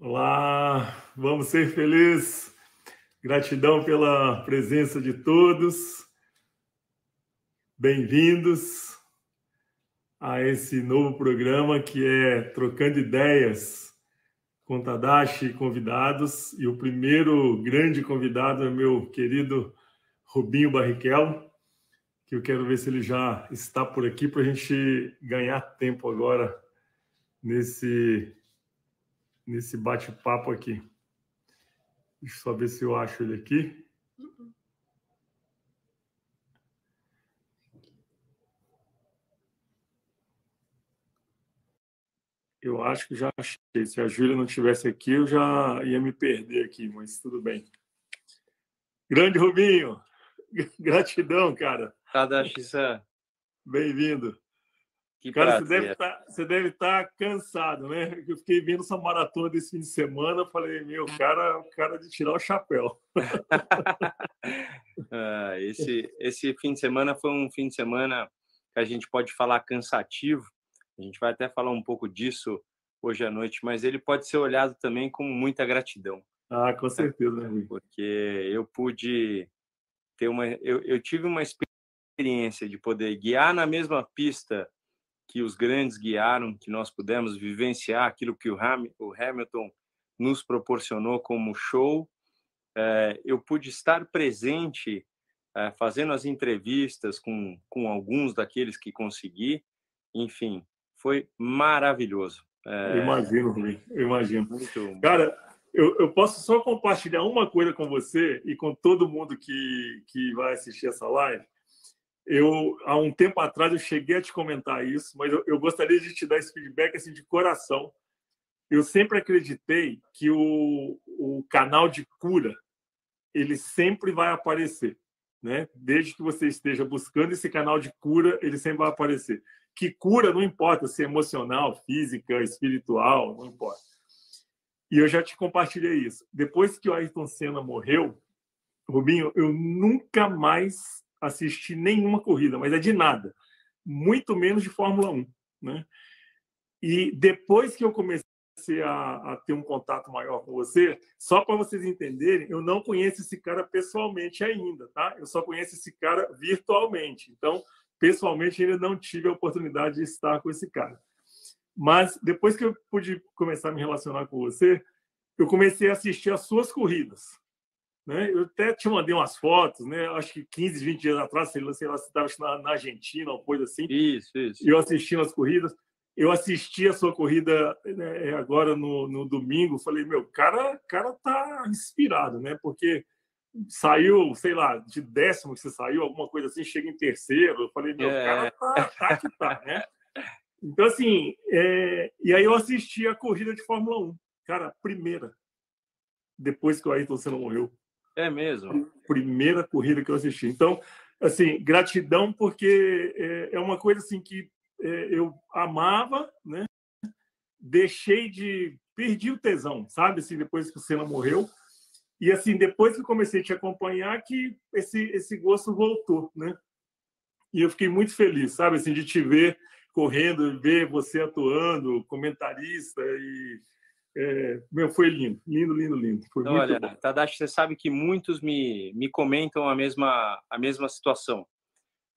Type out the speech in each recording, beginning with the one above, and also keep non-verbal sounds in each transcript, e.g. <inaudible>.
Olá, vamos ser felizes. Gratidão pela presença de todos. Bem-vindos a esse novo programa que é Trocando Ideias com Tadashi e convidados. E o primeiro grande convidado é meu querido Rubinho Barrichello, que eu quero ver se ele já está por aqui para a gente ganhar tempo agora nesse nesse bate-papo aqui. Deixa eu só ver se eu acho ele aqui. Eu acho que já achei. Se a Júlia não estivesse aqui, eu já ia me perder aqui, mas tudo bem. Grande Rubinho, <laughs> gratidão, cara. Tadashi, Bem-vindo. Que cara, você deve, tá, você deve estar tá cansado, né? Eu fiquei vendo essa maratona desse fim de semana, falei, meu, cara, o cara de tirar o chapéu. <laughs> ah, esse, esse fim de semana foi um fim de semana que a gente pode falar cansativo. A gente vai até falar um pouco disso hoje à noite, mas ele pode ser olhado também com muita gratidão. Ah, com certeza, né? Porque eu pude ter uma, eu, eu tive uma experiência de poder guiar na mesma pista que os grandes guiaram, que nós pudemos vivenciar aquilo que o, Hamilton nos proporcionou como show. É, eu pude estar presente é, fazendo as entrevistas com, com alguns daqueles que consegui. Enfim, foi maravilhoso. É... Imagino, Rui, imagino. Muito... Cara, eu, eu, posso só compartilhar uma coisa com você e com todo mundo que, que vai assistir essa live. Eu, há um tempo atrás, eu cheguei a te comentar isso, mas eu, eu gostaria de te dar esse feedback assim, de coração. Eu sempre acreditei que o, o canal de cura ele sempre vai aparecer, né? Desde que você esteja buscando esse canal de cura, ele sempre vai aparecer. Que cura não importa se é emocional, física, espiritual, não importa. E eu já te compartilhei isso. Depois que o Ayrton Senna morreu, Rubinho, eu nunca mais assistir nenhuma corrida, mas é de nada, muito menos de Fórmula 1. Né? E depois que eu comecei a, a ter um contato maior com você, só para vocês entenderem, eu não conheço esse cara pessoalmente ainda, tá? Eu só conheço esse cara virtualmente. Então, pessoalmente, ainda não tive a oportunidade de estar com esse cara. Mas depois que eu pude começar a me relacionar com você, eu comecei a assistir as suas corridas. Né? Eu até te mandei umas fotos, né? acho que 15, 20 dias atrás, sei lá, sei lá se estava na, na, Argentina, uma coisa assim. Isso, isso. Eu assistindo as corridas. Eu assisti a sua corrida né, agora no, no domingo. Falei, meu, cara, cara tá inspirado, né? Porque saiu, sei lá, de décimo que você saiu, alguma coisa assim, chega em terceiro. Eu falei, meu, é. cara tá, tá que tá, né? Então, assim, é... e aí eu assisti a corrida de Fórmula 1. Cara, primeira. Depois que o Ayrton Senna morreu. É mesmo? Primeira corrida que eu assisti. Então, assim, gratidão porque é, é uma coisa assim que é, eu amava, né? Deixei de perdi o tesão, sabe? Assim, depois que o Senna morreu. E assim, depois que comecei a te acompanhar, que esse esse gosto voltou, né? E eu fiquei muito feliz, sabe, assim, de te ver correndo, ver você atuando, comentarista e é, meu, foi lindo, lindo, lindo, lindo. Foi Olha, bom. Tadashi, você sabe que muitos me, me comentam a mesma, a mesma situação.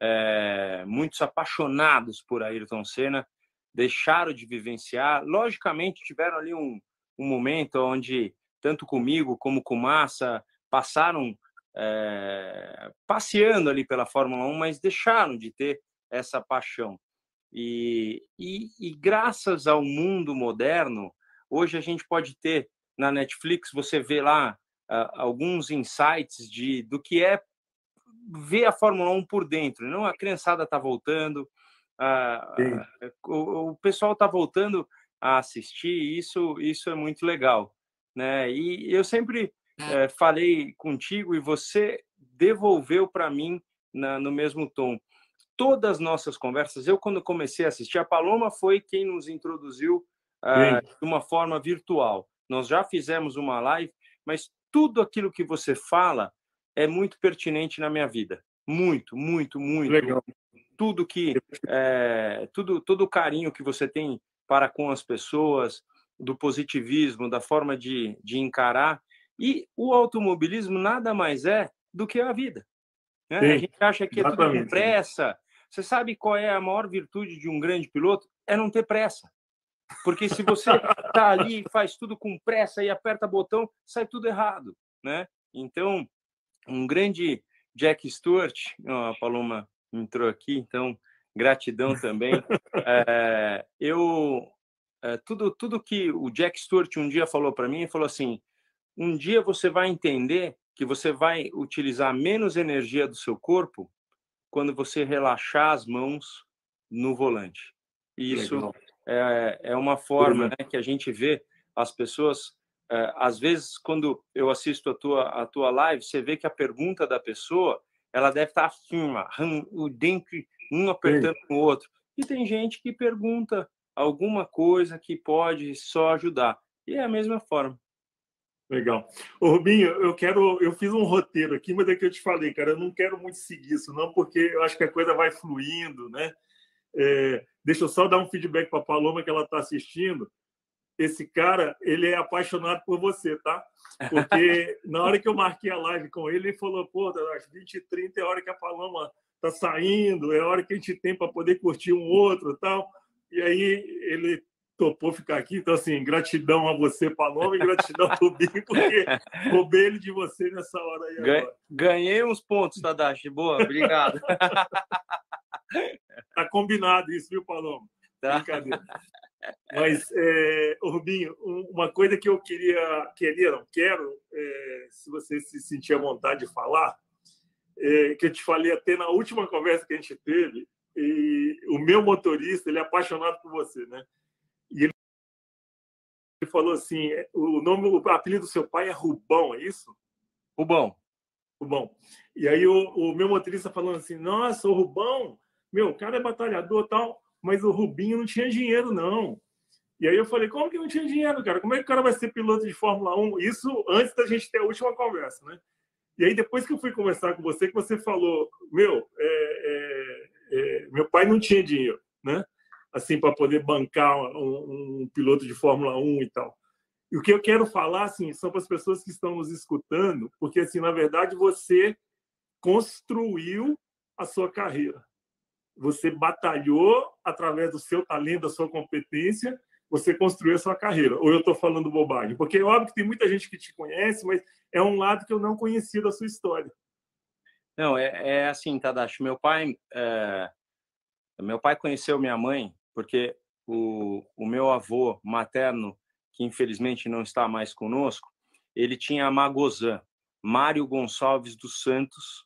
É, muitos apaixonados por Ayrton Senna deixaram de vivenciar. Logicamente, tiveram ali um, um momento onde, tanto comigo como com Massa, passaram é, passeando ali pela Fórmula 1, mas deixaram de ter essa paixão. E, e, e graças ao mundo moderno, Hoje a gente pode ter na Netflix, você vê lá uh, alguns insights de do que é ver a Fórmula 1 por dentro. Não a criançada está voltando, uh, uh, o, o, pessoal está voltando a assistir. Isso isso é muito legal, né? E eu sempre uh, falei contigo e você devolveu para mim na, no mesmo tom. Todas as nossas conversas, eu quando comecei a assistir, a Paloma foi quem nos introduziu uh, de uma forma virtual. Nós já fizemos uma live, mas tudo aquilo que você fala é muito pertinente na minha vida. Muito, muito, muito. Legal. Tudo que, é, tudo, todo o carinho que você tem para com as pessoas, do positivismo, da forma de, de encarar. E o automobilismo nada mais é do que a vida. Né? a gente acha que é tudo com pressa. Você sabe qual é a maior virtude de um grande piloto? É não ter pressa. Porque se você está ali, faz tudo com pressa e aperta botão, sai tudo errado, né? Então, um grande Jack Stewart, oh, a Paloma entrou aqui, então gratidão também. É, eu é, tudo tudo que o Jack Stewart um dia falou para mim, falou assim: um dia você vai entender que você vai utilizar menos energia do seu corpo quando você relaxar as mãos no volante. E isso Legal é, é uma forma né, que a gente vê as pessoas. É, às vezes, quando eu assisto a tua, a tua live, você vê que a pergunta da pessoa ela deve estar assim, o dente um apertando Sim. o outro. E tem gente que pergunta alguma coisa que pode só ajudar. E é a mesma forma. Legal. Ô, Rubinho, eu quero. Eu fiz um roteiro aqui, mas é que eu te falei, cara, eu não quero muito seguir isso, não, porque eu acho que a coisa vai fluindo, né? É, deixa eu só dar um feedback para a Paloma que ela está assistindo. Esse cara, ele é apaixonado por você, tá? Porque na hora que eu marquei a live com ele, ele falou: pô, às 20 e 30 é a hora que a Paloma tá saindo, é a hora que a gente tem para poder curtir um outro tal. E aí ele topou ficar aqui. Então, assim, gratidão a você, Paloma, e gratidão ao Binho, porque roubei ele de você nessa hora aí. Agora. Ganhei uns pontos, Tadashi. Boa, obrigado. <laughs> Tá combinado isso, viu, Paloma? Tá. Brincadeira. Mas, é, Rubinho, uma coisa que eu queria, queria não quero, é, se você se sentir à vontade de falar, é, que eu te falei até na última conversa que a gente teve, e o meu motorista, ele é apaixonado por você, né? E ele, ele falou assim, o nome, o apelido do seu pai é Rubão, é isso? Rubão. Rubão. E aí o, o meu motorista falando assim, nossa, o Rubão, meu, o cara é batalhador tal, mas o Rubinho não tinha dinheiro, não. E aí eu falei, como que não tinha dinheiro, cara? Como é que o cara vai ser piloto de Fórmula 1? Isso antes da gente ter a última conversa, né? E aí depois que eu fui conversar com você, que você falou, meu, é, é, é, meu pai não tinha dinheiro, né? Assim, para poder bancar um, um, piloto de Fórmula 1 e tal. E o que eu quero falar, assim, são para as pessoas que estão nos escutando, porque, assim, na verdade, você construiu a sua carreira você batalhou através do seu talento, da sua competência, você construiu a sua carreira. Ou eu estou falando bobagem? Porque é óbvio que tem muita gente que te conhece, mas é um lado que eu não conhecia da sua história. Não, é, é assim, Tadashi. Meu pai, é... meu pai conheceu minha mãe porque o, o meu avô materno, que infelizmente não está mais conosco, ele tinha a Magozan, Mário Gonçalves dos Santos,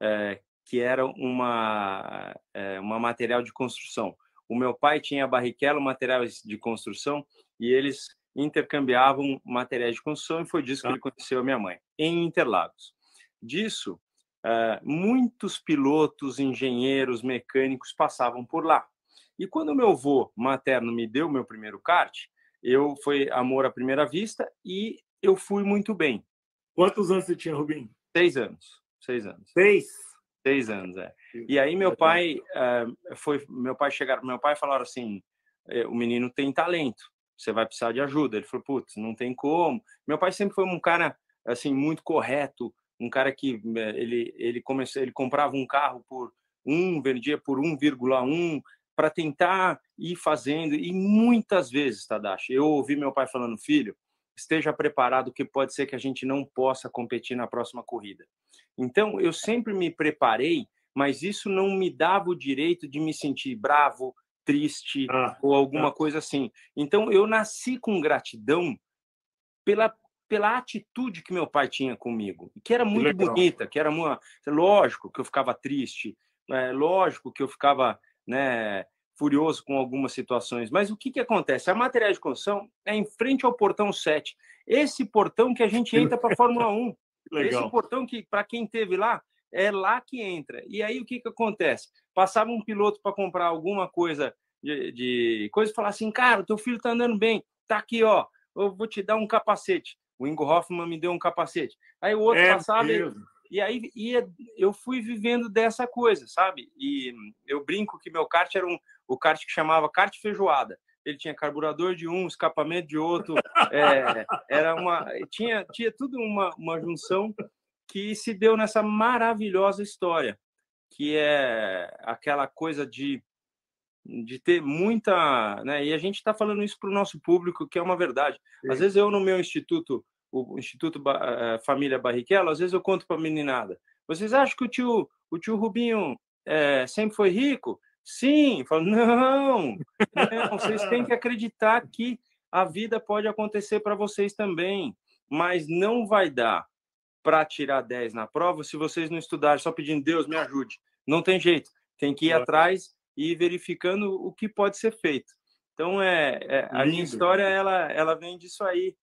é, que era uma, é, uma material de construção. O meu pai tinha Barrichello Materiais de Construção e eles intercambiavam materiais de construção e foi disso que tá. ele conheceu a minha mãe, em Interlagos. Disso, é, muitos pilotos, engenheiros, mecânicos passavam por lá. E quando o meu avô materno me deu meu primeiro kart, eu foi amor à primeira vista e eu fui muito bem. Quantos anos você tinha, Rubim? Seis anos. Seis anos. Seis? Seis anos, é. E aí meu pai uh, foi, meu pai chegar, meu pai falaram assim, eh, o menino tem talento, você vai precisar de ajuda. Ele falou, putz, não tem como. Meu pai sempre foi um cara assim muito correto, um cara que eh, ele ele começou, ele comprava um carro por um, vendia por 1,1 para tentar ir fazendo e muitas vezes, Tadashi, eu ouvi meu pai falando, filho, esteja preparado que pode ser que a gente não possa competir na próxima corrida. Então, eu sempre me preparei, mas isso não me dava o direito de me sentir bravo, triste ah, ou alguma ah. coisa assim. Então, eu nasci com gratidão pela pela atitude que meu pai tinha comigo, que era muito que bonita, que era uma, lógico que eu ficava triste, é, lógico que eu ficava, né, furioso com algumas situações. Mas o que que acontece? A material de construção é em frente ao portão 7. Esse portão que a gente entra para a Fórmula 1. <laughs> Legal. Esse portão que, para quem teve lá, é lá que entra. E aí o que, que acontece? Passava um piloto para comprar alguma coisa de, de coisa e falar assim, cara, teu filho tá andando bem, tá aqui, ó, eu vou te dar um capacete. O Ingo Hoffman me deu um capacete. Aí o outro é passava e, e, aí ia, eu fui vivendo dessa coisa, sabe? E eu brinco que meu kart era um o kart que chamava kart feijoada. ele tinha carburador de um, escapamento de outro, é, era uma tinha tinha tudo uma, uma junção que se deu nessa maravilhosa história, que é aquela coisa de de ter muita, né? E a gente está falando isso para o nosso público, que é uma verdade. Às vezes eu no meu instituto, o Instituto eh, Família Barrichello, às vezes eu conto para a meninada. Vocês acham que o tio, o tio Rubinho é, sempre foi rico? Sim. Falo, não, não, vocês têm que acreditar que a vida pode acontecer para vocês também, mas não vai dar para tirar 10 na prova se vocês não estudarem só pedindo Deus me ajude. Não tem jeito. Tem que ir atrás e verificando o que pode ser feito. Então é, é a minha história ela ela vem disso aí,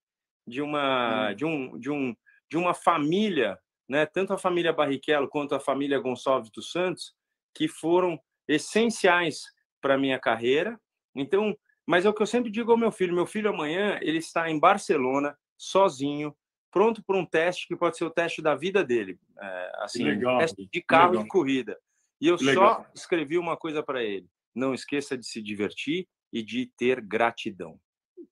de uma de um de um de uma família, né, tanto a família Barrichello quanto a família Gonçalves dos Santos, que foram essenciais para minha carreira. Então, mas é o que eu sempre digo ao meu filho, meu filho amanhã ele está em Barcelona sozinho, pronto para um teste que pode ser o teste da vida dele, é, assim, legal, teste de carro legal. de corrida. E eu Legal. só escrevi uma coisa para ele: não esqueça de se divertir e de ter gratidão.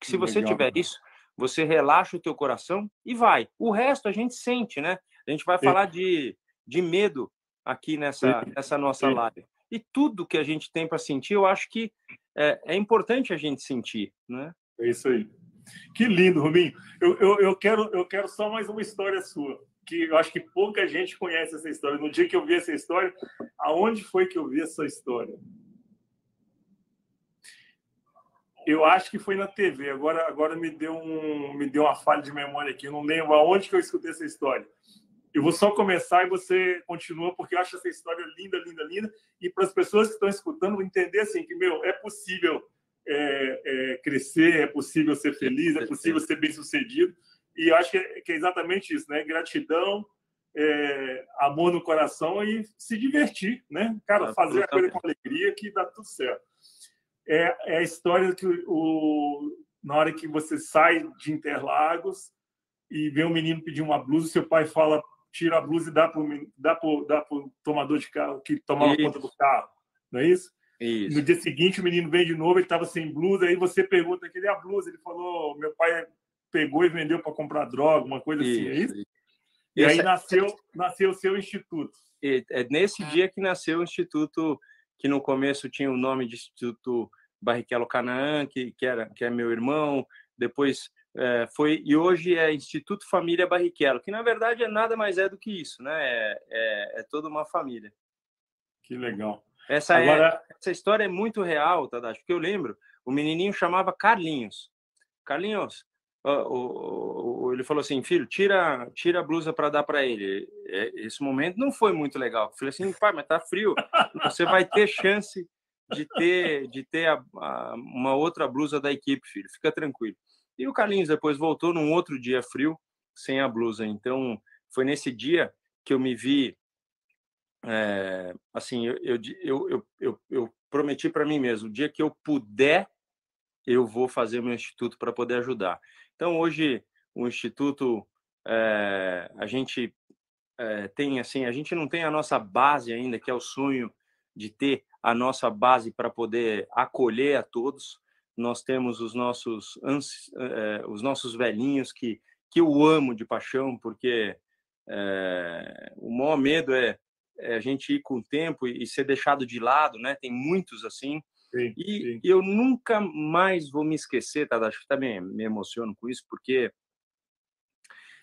Que se você tiver isso, você relaxa o teu coração e vai. O resto a gente sente, né? A gente vai falar de, de medo aqui nessa, nessa nossa live. E tudo que a gente tem para sentir, eu acho que é, é, importante a gente sentir, né? É isso aí. Que lindo, Rubinho. Eu, eu, eu, quero, eu quero só mais uma história sua que eu acho que pouca gente conhece essa história. No dia que eu vi essa história, aonde foi que eu vi essa história? Eu acho que foi na TV. Agora, agora me deu um, me deu uma falha de memória aqui. Eu não lembro aonde que eu escutei essa história. Eu vou só começar e você continua, porque eu acho essa história linda, linda, linda. E para as pessoas que estão escutando entender assim que meu é possível é, é, crescer, é possível ser feliz, é possível ser bem sucedido. E acho que é, que é exatamente isso, né? Gratidão, é, amor no coração e se divertir, né? Cara, fazer a coisa com alegria que dá tudo certo. É, é a história que o, na hora que você sai de Interlagos e vê um menino pedir uma blusa, seu pai fala, tira a blusa e dá para o tomador de carro que tomava isso. conta do carro, não é isso? Isso. No dia seguinte, o menino vem de novo, ele estava sem blusa, aí você pergunta, cadê a blusa? Ele falou, meu pai pegou e vendeu para comprar droga, uma coisa isso, assim, é isso? E aí nasceu, nasceu o seu instituto. É nesse dia que nasceu o instituto, que no começo tinha o nome de Instituto Barrichello Canaã, que, que, era, que é meu irmão, depois é, foi, e hoje é Instituto Família Barrichello, que na verdade é nada mais é do que isso, né? É, é, é toda uma família. Que legal. Essa, é, Agora... essa história é muito real, Tadashi, porque eu lembro, o menininho chamava Carlinhos. Carlinhos, ele falou assim, filho, tira, tira a blusa para dar para ele. É, esse momento não foi muito legal. Eu falei assim, pai, mas tá frio. Você vai ter chance de ter, de ter a, a, uma outra blusa da equipe, filho. Fica tranquilo. E o Carlinhos depois voltou num outro dia frio, sem a blusa. Então, foi nesse dia que eu me vi. É, assim, eu, eu, eu, eu, prometi para mim mesmo: o dia que eu puder, eu vou fazer meu instituto para poder ajudar. Então, hoje, o Instituto, é, a gente é, tem, assim, a gente não tem a nossa base ainda, que é o sonho de ter a nossa base para poder acolher a todos. Nós temos os nossos, é, os nossos velhinhos que, que eu amo de paixão, porque o maior medo é, é, a gente ir com o tempo e ser deixado de lado, né? Tem muitos assim, Sim, e sim. eu nunca mais vou me esquecer, tá? Acho que também me emociono com isso, porque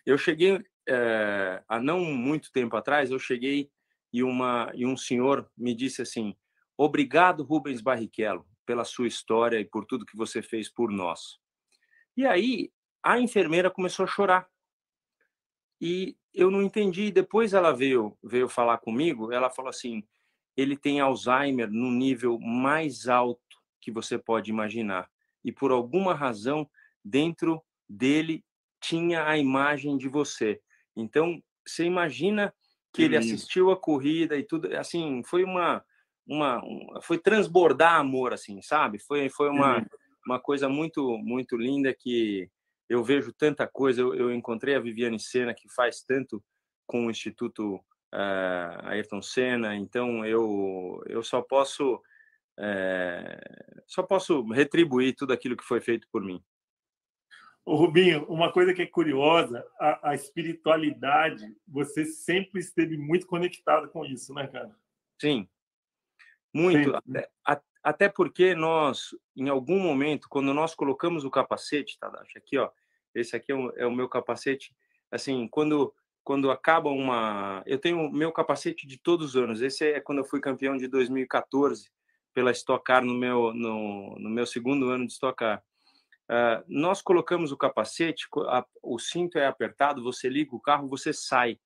eu cheguei é, há não muito tempo atrás, eu cheguei e uma e um senhor me disse assim: "Obrigado, Rubens Barrichello, pela sua história e por tudo que você fez por nós". E aí a enfermeira começou a chorar. E eu não entendi. Depois ela veio veio falar comigo. Ela falou assim: ele tem Alzheimer no nível mais alto que você pode imaginar. E por alguma razão, dentro dele tinha a imagem de você. Então, você imagina que ele assistiu a corrida e tudo, assim, foi uma uma, foi transbordar amor assim, sabe? Foi foi uma uma coisa muito muito linda que eu vejo tanta coisa. Eu, eu encontrei a Viviane Sena que faz tanto com o Instituto uh, Ayrton Senna. Então eu eu só posso é, só posso retribuir tudo aquilo que foi feito por mim. O Rubinho, uma coisa que é curiosa, a, a, espiritualidade, você sempre esteve muito conectado com isso, né, cara? Sim, muito. Até, até, porque nós, em algum momento, quando nós colocamos o capacete, Tadashi, aqui, ó, esse aqui é o, é o meu capacete, assim, quando quando acaba uma. Eu tenho meu capacete de todos os anos. Esse é quando eu fui campeão de 2014 pela Stock Car no meu, no, no meu segundo ano de Stock Car. Uh, nós colocamos o capacete, a, o cinto é apertado, você liga o carro, você sai.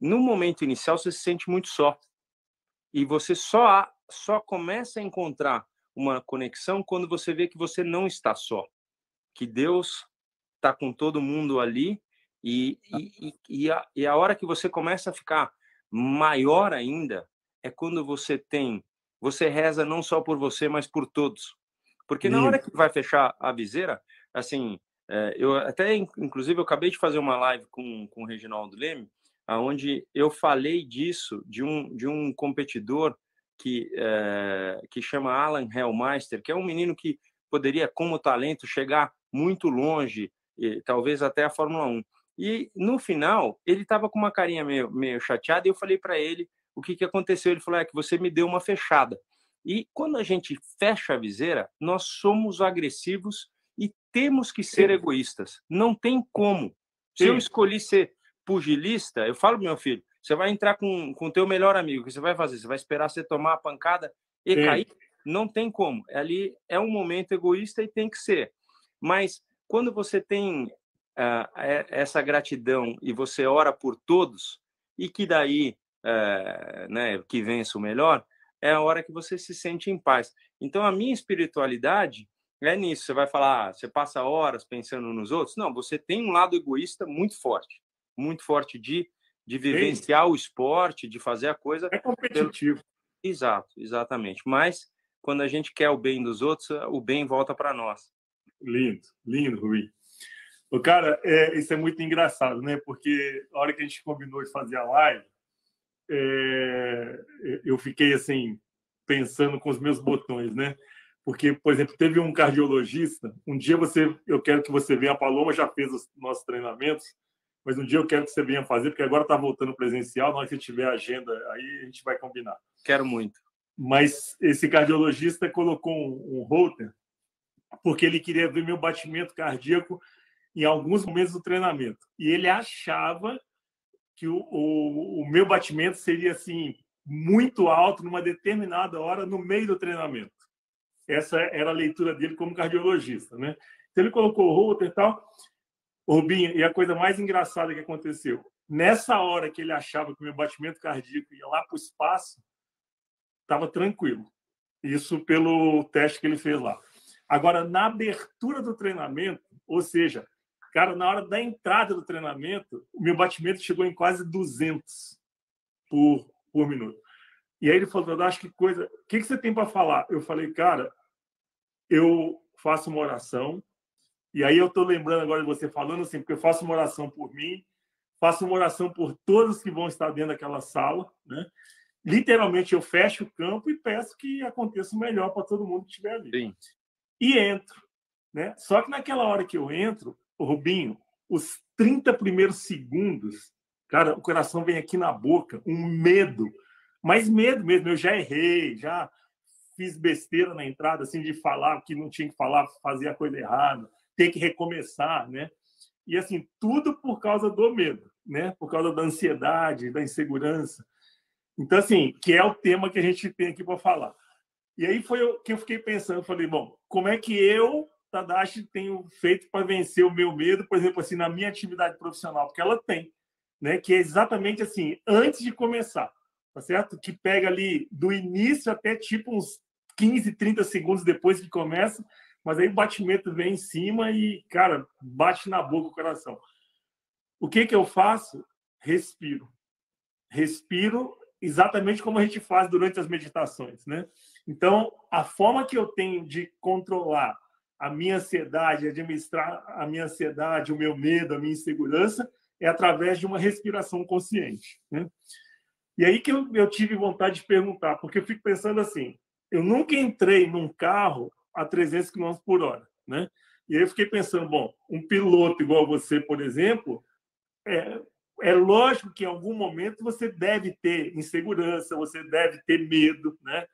No momento inicial, você se sente muito só. E você só, só começa a encontrar uma conexão quando você vê que você não está só. Que Deus está com todo mundo ali e, e, e, a, e a hora que você começa a ficar maior ainda é quando você tem, você reza não só por você, mas por todos. Porque na hora que vai fechar a viseira, assim, é, eu até, inclusive, eu acabei de fazer uma live com, com o Reginaldo Leme, onde eu falei disso, de um, de um competidor que, é, que chama Alan Hellmeister, que é um menino que poderia, como talento, chegar muito longe, e, talvez até a Fórmula 1. E no final, ele estava com uma carinha meio, meio chateada e eu falei para ele o que, que aconteceu. Ele falou: é que você me deu uma fechada. E quando a gente fecha a viseira, nós somos agressivos e temos que ser Sim. egoístas. Não tem como. Se Sim. eu escolhi ser pugilista, eu falo meu filho: você vai entrar com o teu melhor amigo, o que você vai fazer? Você vai esperar você tomar a pancada e Sim. cair? Não tem como. Ali é um momento egoísta e tem que ser. Mas quando você tem uh, essa gratidão e você ora por todos e que daí uh, né, que vença o melhor, é a hora que você se sente em paz. Então a minha espiritualidade é nisso. Você vai falar, ah, você passa horas pensando nos outros? Não, você tem um lado egoísta muito forte, muito forte de de vivenciar Sim. o esporte, de fazer a coisa. É competitivo. Pelo... Exato, exatamente. Mas quando a gente quer o bem dos outros, o bem volta para nós. Lindo, lindo, Rui. O cara, é, isso é muito engraçado, né? Porque a hora que a gente combinou de fazer a live, é, eu fiquei assim pensando com os meus botões, né? Porque, por exemplo, teve um cardiologista. Um dia você, eu quero que você venha. A Paloma já fez os nossos treinamentos, mas um dia eu quero que você venha fazer, porque agora está voltando presencial. Na hora que tiver agenda, aí a gente vai combinar. Quero muito. Mas esse cardiologista colocou um, um holter porque ele queria ver meu batimento cardíaco em alguns momentos do treinamento. E ele achava que o, o, o, meu batimento seria assim muito alto numa determinada hora no meio do treinamento. Essa era a leitura dele como cardiologista, né? Então ele colocou o router e tal. Rubinho, e a coisa mais engraçada que aconteceu, nessa hora que ele achava que o meu batimento cardíaco ia lá para o espaço, estava tranquilo. Isso pelo teste que ele fez lá. Agora, na abertura do treinamento, ou seja, Cara, na hora da entrada do treinamento, o meu batimento chegou em quase 200 por, por minuto. E aí ele falou, acho que coisa... O que, que você tem para falar? Eu falei, cara, eu faço uma oração, e aí eu estou lembrando agora de você falando assim, porque eu faço uma oração por mim, faço uma oração por todos que vão estar dentro daquela sala, né? Literalmente eu fecho o campo e peço que aconteça o melhor para todo mundo que estiver ali. Sim. E entro, né? Só que naquela hora que eu entro, Rubinho, os 30 primeiros segundos, cara, o coração vem aqui na boca, um medo, mas medo mesmo. Eu já errei, já fiz besteira na entrada, assim, de falar que não tinha que falar, fazer a coisa errada, ter que recomeçar, né? E assim, tudo por causa do medo, né? Por causa da ansiedade, da insegurança. Então, assim, que é o tema que a gente tem aqui para falar. E aí foi o que eu fiquei pensando, falei, bom, como é que eu Tadashi tenho feito para vencer o meu medo, por exemplo, assim, na minha atividade profissional, porque ela tem, né? Que é exatamente assim, antes de começar, tá certo? Que pega ali do início até tipo uns 15, 30 segundos depois que começa, mas aí o batimento vem em cima e, cara, bate na boca o coração. O que que eu faço? Respiro. Respiro exatamente como a gente faz durante as meditações, né? Então, a forma que eu tenho de controlar a minha ansiedade, administrar a minha ansiedade, o meu medo, a minha insegurança, é através de uma respiração consciente. Né? E aí que eu, eu tive vontade de perguntar, porque eu fico pensando assim: eu nunca entrei num carro a 300 km por hora, né? E aí eu fiquei pensando, bom, um piloto igual você, por exemplo, é, é lógico que em algum momento você deve ter insegurança, você deve ter medo, né?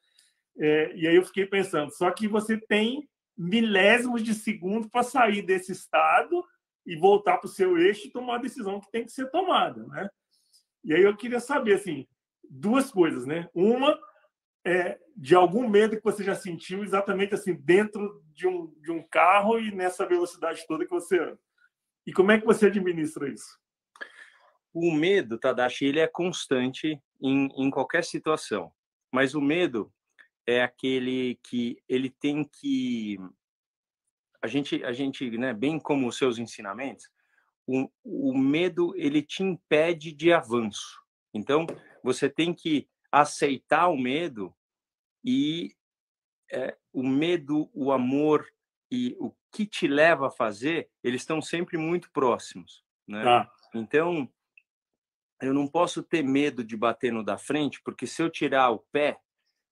É, e aí eu fiquei pensando, só que você tem milésimos de segundo para sair desse estado e voltar para o seu eixo e tomar a decisão que tem que ser tomada, né? E aí eu queria saber, assim, duas coisas, né? Uma é de algum medo que você já sentiu exatamente assim dentro de um, de um carro e nessa velocidade toda que você anda. E como é que você administra isso? O medo, Tadashi, ele é constante em, em qualquer situação. Mas o medo é aquele que ele tem que a gente a gente né bem como os seus ensinamentos o, o medo ele te impede de avanço então você tem que aceitar o medo e é, o medo o amor e o que te leva a fazer eles estão sempre muito próximos né ah. então eu não posso ter medo de bater no da frente porque se eu tirar o pé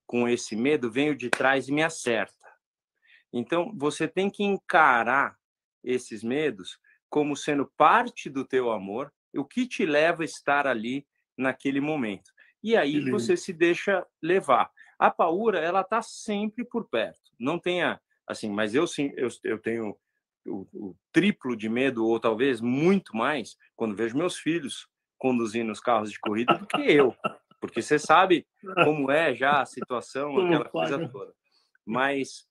com esse medo, venho de trás e me acerta. Então, você tem que encarar esses medos como sendo parte do teu amor, o que te leva a estar ali naquele momento. E aí você se deixa levar. A paura, ela tá sempre por perto. Não tenha assim, mas eu sim, eu, eu tenho o, o, triplo de medo ou talvez muito mais quando vejo meus filhos conduzindo os carros de corrida do que eu porque você sabe como é já a situação, aquela coisa toda. Mas,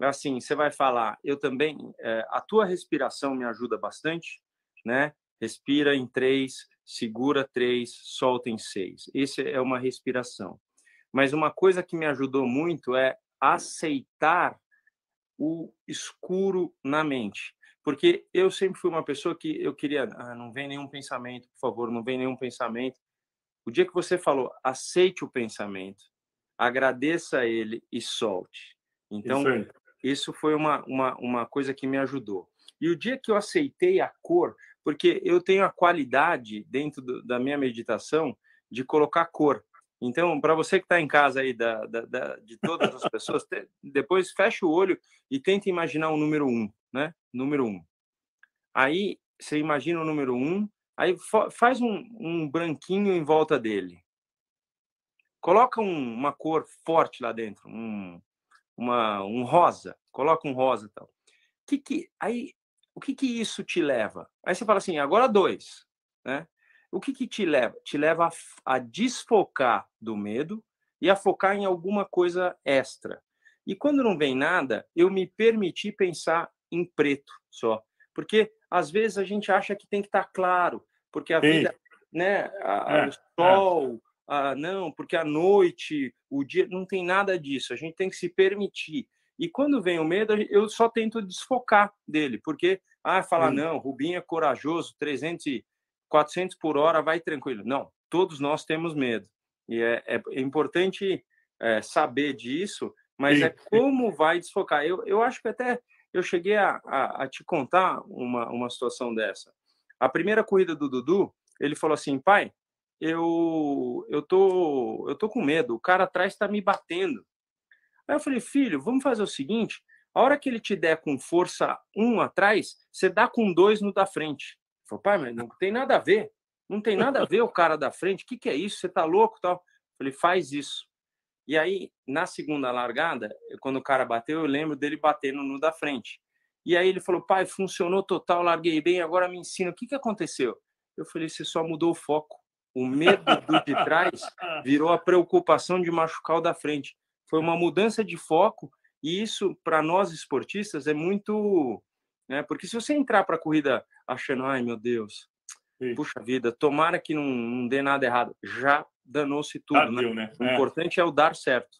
assim, você vai falar, eu também, é, a tua respiração me ajuda bastante, né? Respira em três, segura três, solta em seis. Isso é uma respiração. Mas uma coisa que me ajudou muito é aceitar o escuro na mente. Porque eu sempre fui uma pessoa que eu queria, ah, não vem nenhum pensamento, por favor, não vem nenhum pensamento. O dia que você falou, aceite o pensamento, agradeça ele e solte. Então, isso, isso foi uma, uma, uma coisa que me ajudou. E o dia que eu aceitei a cor, porque eu tenho a qualidade dentro do, da minha meditação de colocar cor. Então, para você que está em casa aí, da, da, da, de todas as <laughs> pessoas, te, depois fecha o olho e tenta imaginar o número um, né? Número um. Aí você imagina o número um Aí faz um, um branquinho em volta dele. Coloca um, uma cor forte lá dentro, um, uma, um rosa. Coloca um rosa tal. Que que, aí, o que, que isso te leva? Aí você fala assim, agora dois. Né? O que, que te leva? Te leva a, a desfocar do medo e a focar em alguma coisa extra. E quando não vem nada, eu me permiti pensar em preto só. Porque às vezes a gente acha que tem que estar tá claro, porque a Sim. vida, né, a, é, o é. sol, é. a, não, porque a noite, o dia, não tem nada disso. A gente tem que se permitir. E quando vem o medo, eu só tento desfocar dele, porque ah, falar não, Rubinho é corajoso, 300 400 por hora, vai tranquilo. Não, todos nós temos medo. E é, é importante é, saber disso, mas Sim. é como vai desfocar. Eu, eu acho que até eu cheguei a, a, a, te contar uma, uma situação dessa. A primeira corrida do Dudu, ele falou assim, pai, eu eu tô eu tô com medo, o cara atrás está me batendo. Aí eu falei, filho, vamos fazer o seguinte, a hora que ele te der com força um atrás, você dá com dois no da frente. Ele falou, pai, mas não tem nada a ver, não tem nada a ver o cara da frente, o que, que é isso? Você tá louco tal? Eu falei, faz isso. E aí, na segunda largada, quando o cara bateu, eu lembro dele batendo no da frente. E aí ele falou, pai, funcionou total, larguei bem, agora me ensina, o que, que aconteceu? Eu falei, você só mudou o foco. O medo do de trás virou a preocupação de machucar o da frente. Foi uma mudança de foco e isso, para nós esportistas, é muito... Né? Porque se você entrar para a corrida achando, ai meu Deus, Sim. puxa vida, tomara que não, não dê nada errado, já danou-se tudo. Ah, né? Deu, né? O é. importante é o dar certo.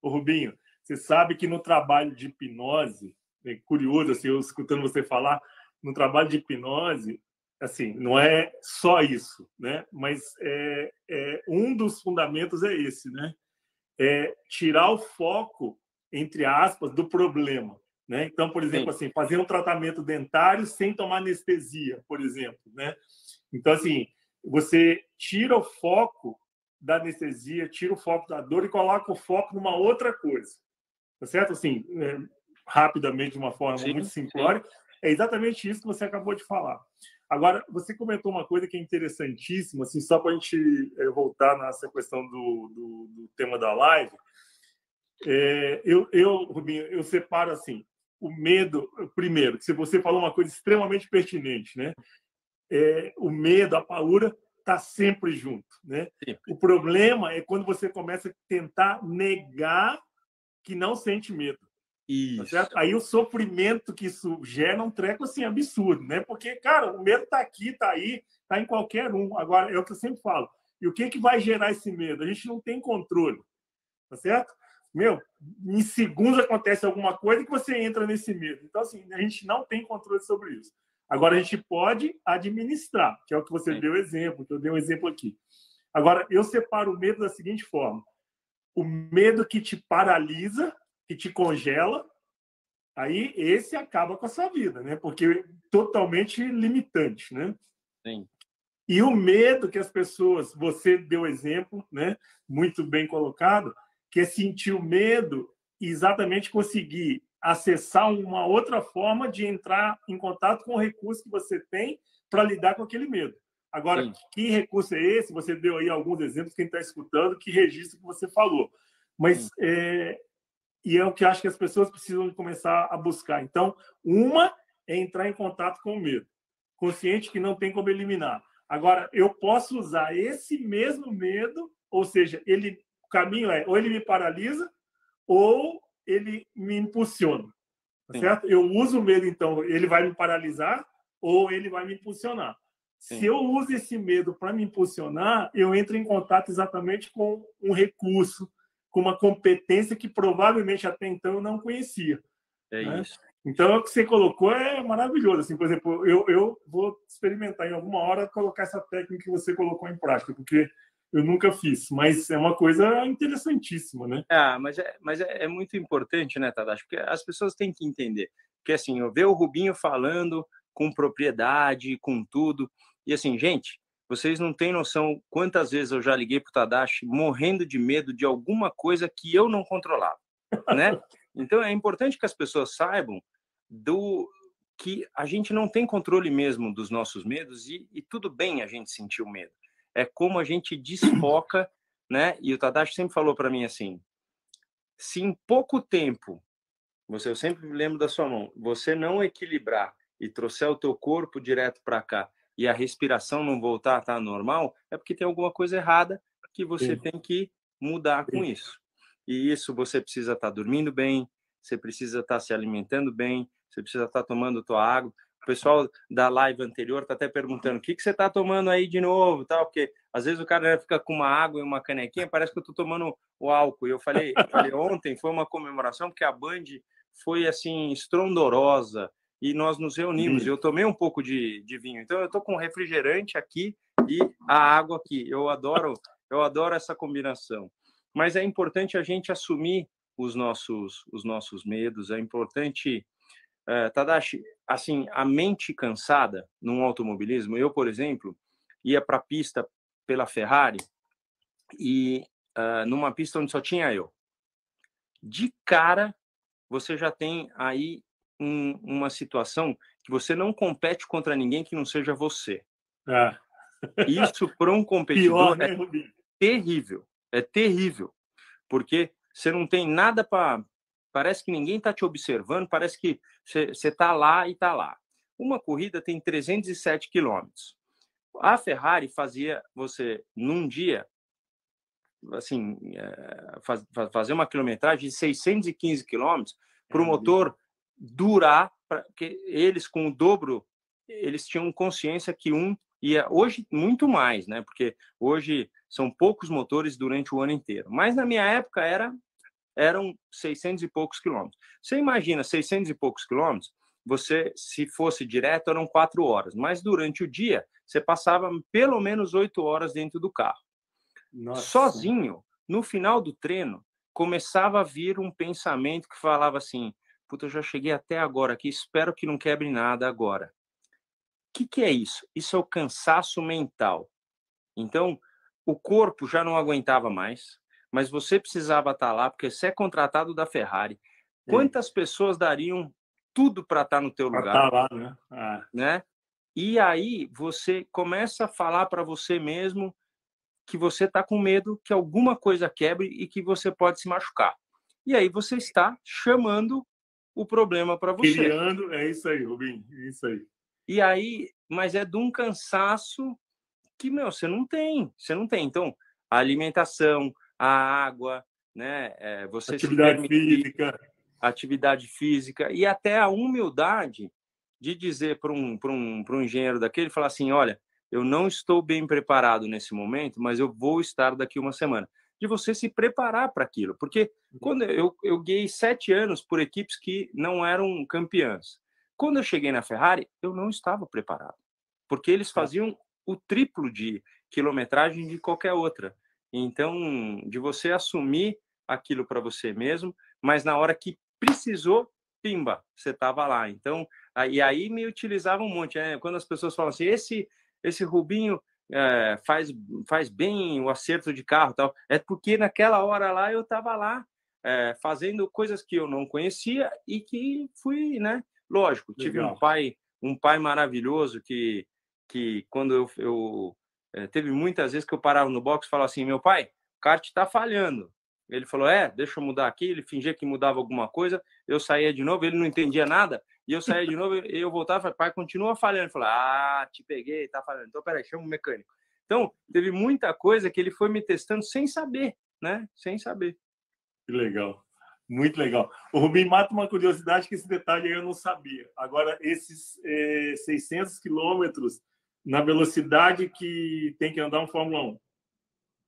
O Rubinho, você sabe que no trabalho de hipnose, é curioso, assim, eu escutando você falar, no trabalho de hipnose, assim, não é só isso, né? Mas é, é, um dos fundamentos é esse, né? É tirar o foco, entre aspas, do problema. Né? Então, por exemplo, Sim. assim, fazer um tratamento dentário sem tomar anestesia, por exemplo. Né? Então, assim, você tira o foco da anestesia, tira o foco da dor e coloca o foco numa outra coisa. Tá certo? Assim, é, rapidamente, de uma forma sim, muito simplória. É exatamente isso que você acabou de falar. Agora, você comentou uma coisa que é interessantíssima, assim, só para a gente é, voltar nessa questão do, do, do tema da live. É, eu, eu, Rubinho, eu separo assim, o medo, primeiro, que você falou uma coisa extremamente pertinente, né? É, o medo, a paura, está sempre junto, né? O problema é quando você começa a tentar negar que não sente medo. Tá isso. Tá Aí o sofrimento que isso gera é um treco assim absurdo, né? Porque, cara, o medo está aqui, está aí, está em qualquer um. Agora, é o que eu sempre falo. E o que, que vai gerar esse medo? A gente não tem controle, tá certo? Meu, em segundos acontece alguma coisa que você entra nesse medo. Então, assim, a gente não tem controle sobre isso. Agora, a gente pode administrar, que é o que você Sim. deu exemplo, que eu dei um exemplo aqui. Agora, eu separo o medo da seguinte forma: o medo que te paralisa que te congela, aí esse acaba com a sua vida, né? Porque é totalmente limitante, né? Sim. E o medo que as pessoas, você deu exemplo, né? Muito bem colocado, que é sentir o medo e exatamente conseguir acessar uma outra forma de entrar em contato com o recurso que você tem para lidar com aquele medo. Agora, Sim. que recurso é esse? Você deu aí alguns exemplos, quem está escutando, que registro que você falou. Mas é, e é o que acho que as pessoas precisam começar a buscar. Então, uma é entrar em contato com o medo, consciente que não tem como eliminar. Agora, eu posso usar esse mesmo medo, ou seja, ele o caminho é ou ele me paralisa ou ele me impulsiona. Tá certo? Eu uso o medo, então, ele vai me paralisar ou ele vai me impulsionar. Sim. Se eu uso esse medo para me impulsionar, eu entro em contato exatamente com um recurso, com uma competência que provavelmente até então eu não conhecia. É né? isso. Então, o que você colocou é maravilhoso. Assim, por exemplo, eu, eu vou experimentar em alguma hora colocar essa técnica que você colocou em prática, porque eu nunca fiz, mas é uma coisa interessantíssima, né? Ah, mas é, mas é, é muito importante, né, Tadashi? Porque as pessoas têm que entender. Porque, assim, eu ver o Rubinho falando com propriedade, com tudo, e assim, gente, vocês não têm noção quantas vezes eu já liguei para o Tadashi morrendo de medo de alguma coisa que eu não controlava, né? <laughs> Então é importante que as pessoas saibam do que a gente não tem controle mesmo dos nossos medos e, e tudo bem a gente sentir o medo. É como a gente desfoca, <coughs> né? E o Tadashi sempre falou para mim assim: se em pouco tempo, você eu sempre lembro da sua mão, você não equilibrar e trouxer o teu corpo direto para cá e a respiração não voltar a estar normal, é porque tem alguma coisa errada que você Sim. tem que mudar Sim. com isso. E isso você precisa estar dormindo bem, você precisa estar se alimentando bem, você precisa estar tomando tua água. O pessoal da live anterior está até perguntando o que, que você está tomando aí de novo, tal, porque às vezes o cara fica com uma água e uma canequinha, parece que eu estou tomando o álcool. E eu falei, eu falei ontem foi uma comemoração porque a Band foi assim estrondorosa, e nós nos reunimos. Eu tomei um pouco de, de vinho, então eu estou com refrigerante aqui e a água aqui. Eu adoro, eu adoro essa combinação. Mas é importante a gente assumir os nossos, os nossos medos. É importante, uh, Tadashi, assim, a mente cansada num automobilismo. Eu, por exemplo, ia para a pista pela Ferrari e uh, numa pista onde só tinha eu. De cara, você já tem aí um, uma situação que você não compete contra ninguém que não seja você. Ah. Isso para um competidor Pior, né, é terrível. É terrível. Porque você não tem nada para. Parece que ninguém está te observando, parece que você está lá e está lá. Uma corrida tem 307 quilômetros. A Ferrari fazia você, num dia, assim, é, faz, fazer uma quilometragem de 615 quilômetros para o motor durar, porque eles com o dobro, eles tinham consciência que um ia hoje muito mais, né? Porque hoje são poucos motores durante o ano inteiro. Mas na minha época era eram 600 e poucos quilômetros. Você imagina 600 e poucos quilômetros? Você, se fosse direto, eram quatro horas. Mas durante o dia, você passava pelo menos oito horas dentro do carro. Nossa. Sozinho, no final do treino, começava a vir um pensamento que falava assim: puta, eu já cheguei até agora aqui, espero que não quebre nada agora. O que, que é isso? Isso é o cansaço mental. Então, o corpo já não aguentava mais, mas você precisava estar lá porque você é contratado da Ferrari. Quantas Sim. pessoas dariam tudo para estar no teu lugar? Estar lá, né? Ah. né? E aí você começa a falar para você mesmo que você está com medo que alguma coisa quebre e que você pode se machucar. E aí você está chamando o problema para você. Criando, é isso aí, Rubim, é isso aí. E aí, mas é de um cansaço que, meu, você não tem, você não tem. Então, a alimentação, a água, né? É, você atividade física, atividade física e até a humildade de dizer para um, um, um engenheiro daquele, falar assim, olha, eu não estou bem preparado nesse momento, mas eu vou estar daqui uma semana. De você se preparar para aquilo, porque quando eu, eu guiei sete anos por equipes que não eram campeãs. Quando eu cheguei na Ferrari, eu não estava preparado, porque eles tá. faziam o triplo de quilometragem de qualquer outra. Então, de você assumir aquilo para você mesmo, mas na hora que precisou, pimba, você estava lá. Então, e aí me utilizava um monte. Né? Quando as pessoas falam assim, esse esse Rubinho é, faz faz bem o acerto de carro, tal, é porque naquela hora lá eu estava lá é, fazendo coisas que eu não conhecia e que fui, né? Lógico, tive Legal. um pai um pai maravilhoso que que quando eu, eu é, teve muitas vezes que eu parava no box e falava assim, meu pai, o kart está falhando. Ele falou, é, deixa eu mudar aqui. Ele fingia que mudava alguma coisa. Eu saía de novo, ele não entendia nada. E eu saía de novo, e eu voltava falei, pai, continua falhando. Falou, ah, te peguei, tá falhando. Então, peraí, chama o mecânico. Então, teve muita coisa que ele foi me testando sem saber, né? Sem saber. Que legal. Muito legal. O Rubim mata uma curiosidade que esse detalhe eu não sabia. Agora, esses é, 600 quilômetros na velocidade que tem que andar um Fórmula 1.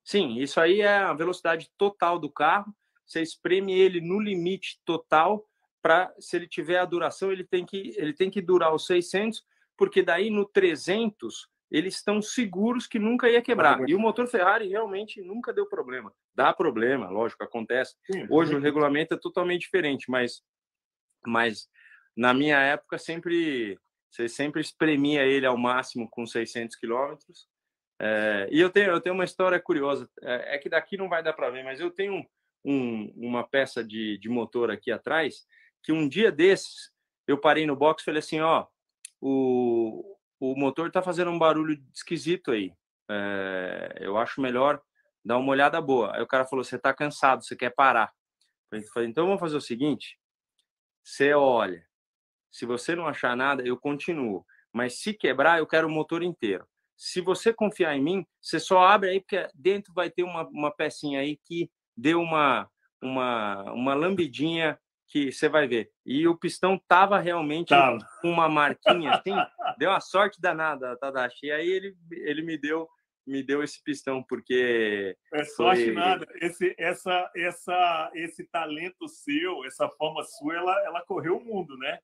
Sim, isso aí é a velocidade total do carro. Você espreme ele no limite total para se ele tiver a duração, ele tem que ele tem que durar os 600, porque daí no 300 eles estão seguros que nunca ia quebrar. E o motor Ferrari realmente nunca deu problema. Dá problema, lógico, acontece. Hoje o regulamento é totalmente diferente, mas mas na minha época sempre você sempre espremia ele ao máximo com 600 quilômetros. É, e eu tenho, eu tenho uma história curiosa. É, é que daqui não vai dar para ver, mas eu tenho um, uma peça de, de motor aqui atrás que um dia desses eu parei no box e falei assim, ó, o, o motor tá fazendo um barulho esquisito aí. É, eu acho melhor dar uma olhada boa. Aí o cara falou, você tá cansado, você quer parar. Eu falei, então vamos fazer o seguinte, você olha, se você não achar nada, eu continuo. Mas se quebrar, eu quero o motor inteiro. Se você confiar em mim, você só abre aí, porque dentro vai ter uma, uma pecinha aí que deu uma, uma, uma lambidinha que você vai ver. E o pistão tava realmente tava. uma marquinha assim, <laughs> deu uma sorte danada, Tadashi. E aí ele, ele me deu me deu esse pistão porque é sorte foi... nada. Esse essa essa esse talento seu, essa forma sua, ela ela correu o mundo, né?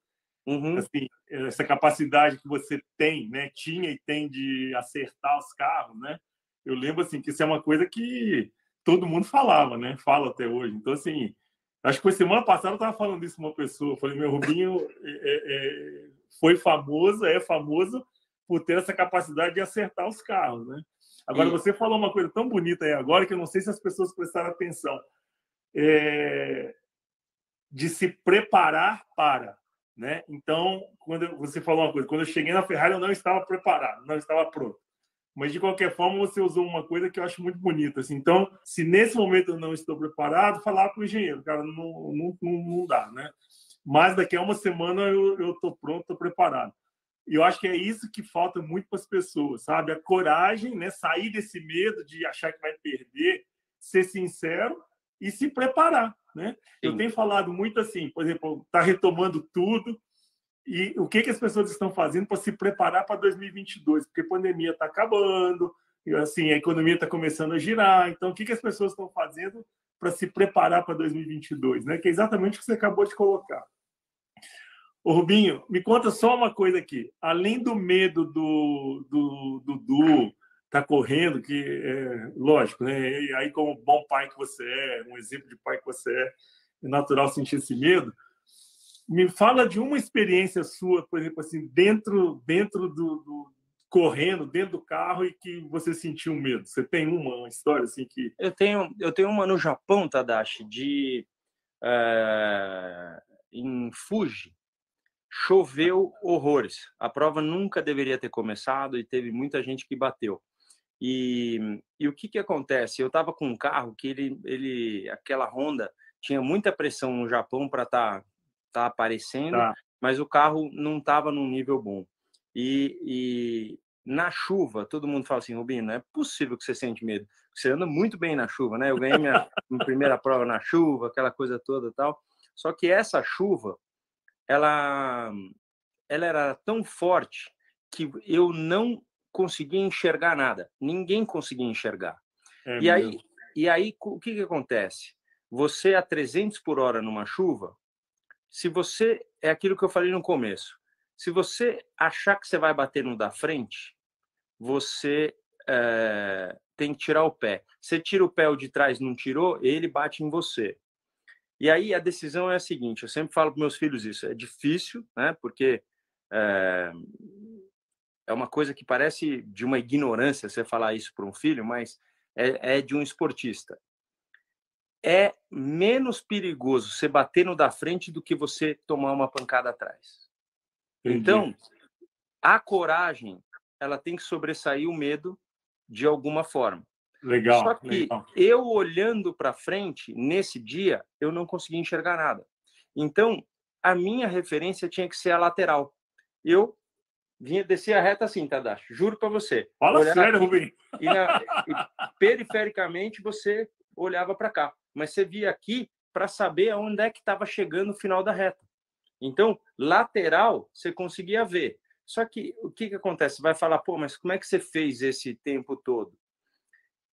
Uhum. Assim, essa capacidade que você tem, né? Tinha e tem de acertar os carros, né? Eu lembro assim que isso é uma coisa que todo mundo falava, né? Fala até hoje. Então assim, Acho que foi semana passada eu estava falando isso com uma pessoa. Eu falei, meu Rubinho é, é, é, foi famoso, é famoso por ter essa capacidade de acertar os carros, né? Agora, você falou uma coisa tão bonita aí agora que eu não sei se as pessoas prestaram atenção. É... De se preparar para, né? Então, quando você falou uma coisa, quando eu cheguei na Ferrari eu não estava preparado, não estava pronto. Mas, de qualquer forma, você usou uma coisa que eu acho muito bonita. Assim. Então, se nesse momento eu não estou preparado, falar para o engenheiro, cara, não, não, não, dá, né? Mas daqui a uma semana eu estou pronto, estou preparado. E eu acho que é isso que falta muito para as pessoas, sabe? A coragem, né? Sair desse medo de achar que vai perder, ser sincero e se preparar, né? Sim. Eu tenho falado muito assim, por exemplo, está retomando tudo, e o que, que as pessoas estão fazendo para se preparar para 2022? Porque a pandemia está acabando, assim, a economia está começando a girar. Então, o que, que as pessoas estão fazendo para se preparar para 2022? Né? Que é exatamente o que você acabou de colocar. Ô, Rubinho, me conta só uma coisa aqui. Além do medo do Dudu do, do, tá correndo, que é lógico, né? E aí, como bom pai que você é, um exemplo de pai que você é, é natural sentir esse medo. Me fala de uma experiência sua, por exemplo, assim, dentro, dentro do, do correndo dentro do carro e que você sentiu medo? Você tem uma, uma história assim que. Eu tenho, eu tenho uma no Japão, Tadashi, de. É, em Fuji. Choveu horrores. A prova nunca deveria ter começado e teve muita gente que bateu. E, e o que, que acontece? Eu estava com um carro que ele, ele, aquela Honda tinha muita pressão no Japão para estar tá, tá aparecendo, tá. mas o carro não estava num nível bom. E, e, na chuva, todo mundo fala assim, Rubinho, não é possível que você sente medo. Você anda muito bem na chuva, né? Eu ganhei minha, <laughs> minha primeira prova na chuva, aquela coisa toda tal. Só que essa chuva, ela, ela era tão forte que eu não conseguia enxergar nada. Ninguém conseguia enxergar. É e, aí, e aí, o que, que acontece? Você a 300 por hora numa chuva, se você. É aquilo que eu falei no começo. Se você achar que você vai bater no da frente, você é, tem que tirar o pé. Você tira o pé o de trás não tirou, ele bate em você. E aí a decisão é a seguinte: eu sempre falo para meus filhos isso. É difícil, né? Porque é, é uma coisa que parece de uma ignorância você falar isso para um filho, mas é, é, de um esportista. É menos perigoso você bater no da frente do que você tomar uma pancada atrás. Entendi. Então, a coragem ela tem que sobressair o medo de alguma forma. Legal. Só que legal. eu olhando para frente nesse dia, eu não conseguia enxergar nada. Então, a minha referência tinha que ser a lateral. Eu vinha descer a reta assim, Tadashi, juro para você. Fala sério, Rubinho. E, na, e <laughs> perifericamente você olhava para cá, mas você via aqui para saber aonde é que estava chegando o final da reta. Então, lateral você conseguia ver. Só que o que, que acontece? Vai falar, pô, mas como é que você fez esse tempo todo?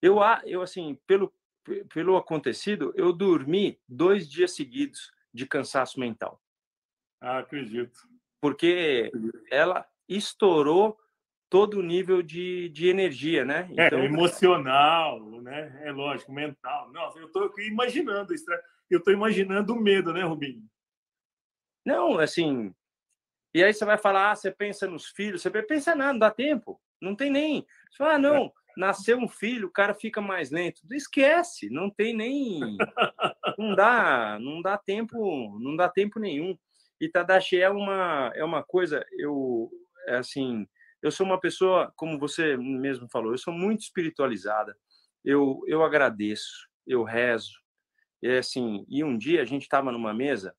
Eu, eu assim, pelo, pelo acontecido, eu dormi dois dias seguidos de cansaço mental. Ah, acredito. Porque ela, estourou todo o nível de, de energia, né? É, então, é, emocional, né? É lógico, mental. Nossa, eu estou imaginando isso. Né? Eu estou imaginando o medo, né, Rubinho? Não, assim. E aí você vai falar, ah, você pensa nos filhos, você pensa nada, não dá tempo. Não tem nem. Você fala, ah, não, <laughs> nasceu um filho, o cara fica mais lento. Esquece, não tem nem. <laughs> não dá, não dá tempo, não dá tempo nenhum. E Tadashi é uma, é uma coisa, eu é assim, eu sou uma pessoa, como você mesmo falou, eu sou muito espiritualizada. Eu, eu agradeço, eu rezo. É assim, e um dia a gente estava numa mesa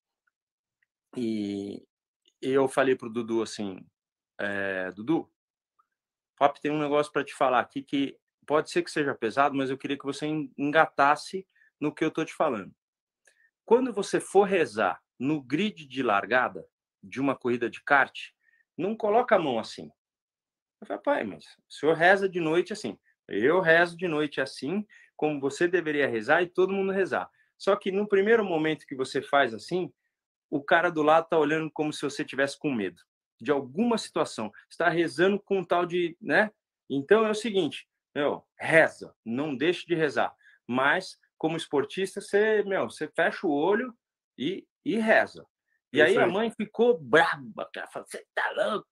e eu falei pro Dudu assim, é, Dudu, Pop, tem um negócio para te falar aqui que pode ser que seja pesado, mas eu queria que você engatasse no que eu tô te falando. Quando você for rezar no grid de largada de uma corrida de kart, não coloca a mão assim. Eu falei, pai, mas o senhor reza de noite assim. Eu rezo de noite assim, como você deveria rezar e todo mundo rezar. Só que no primeiro momento que você faz assim, o cara do lado está olhando como se você tivesse com medo de alguma situação. Está rezando com um tal de, né? Então é o seguinte, meu, reza, não deixe de rezar. Mas como esportista, você, meu, você fecha o olho e, e reza. E aí a mãe ficou braba, ela falou, você tá louco?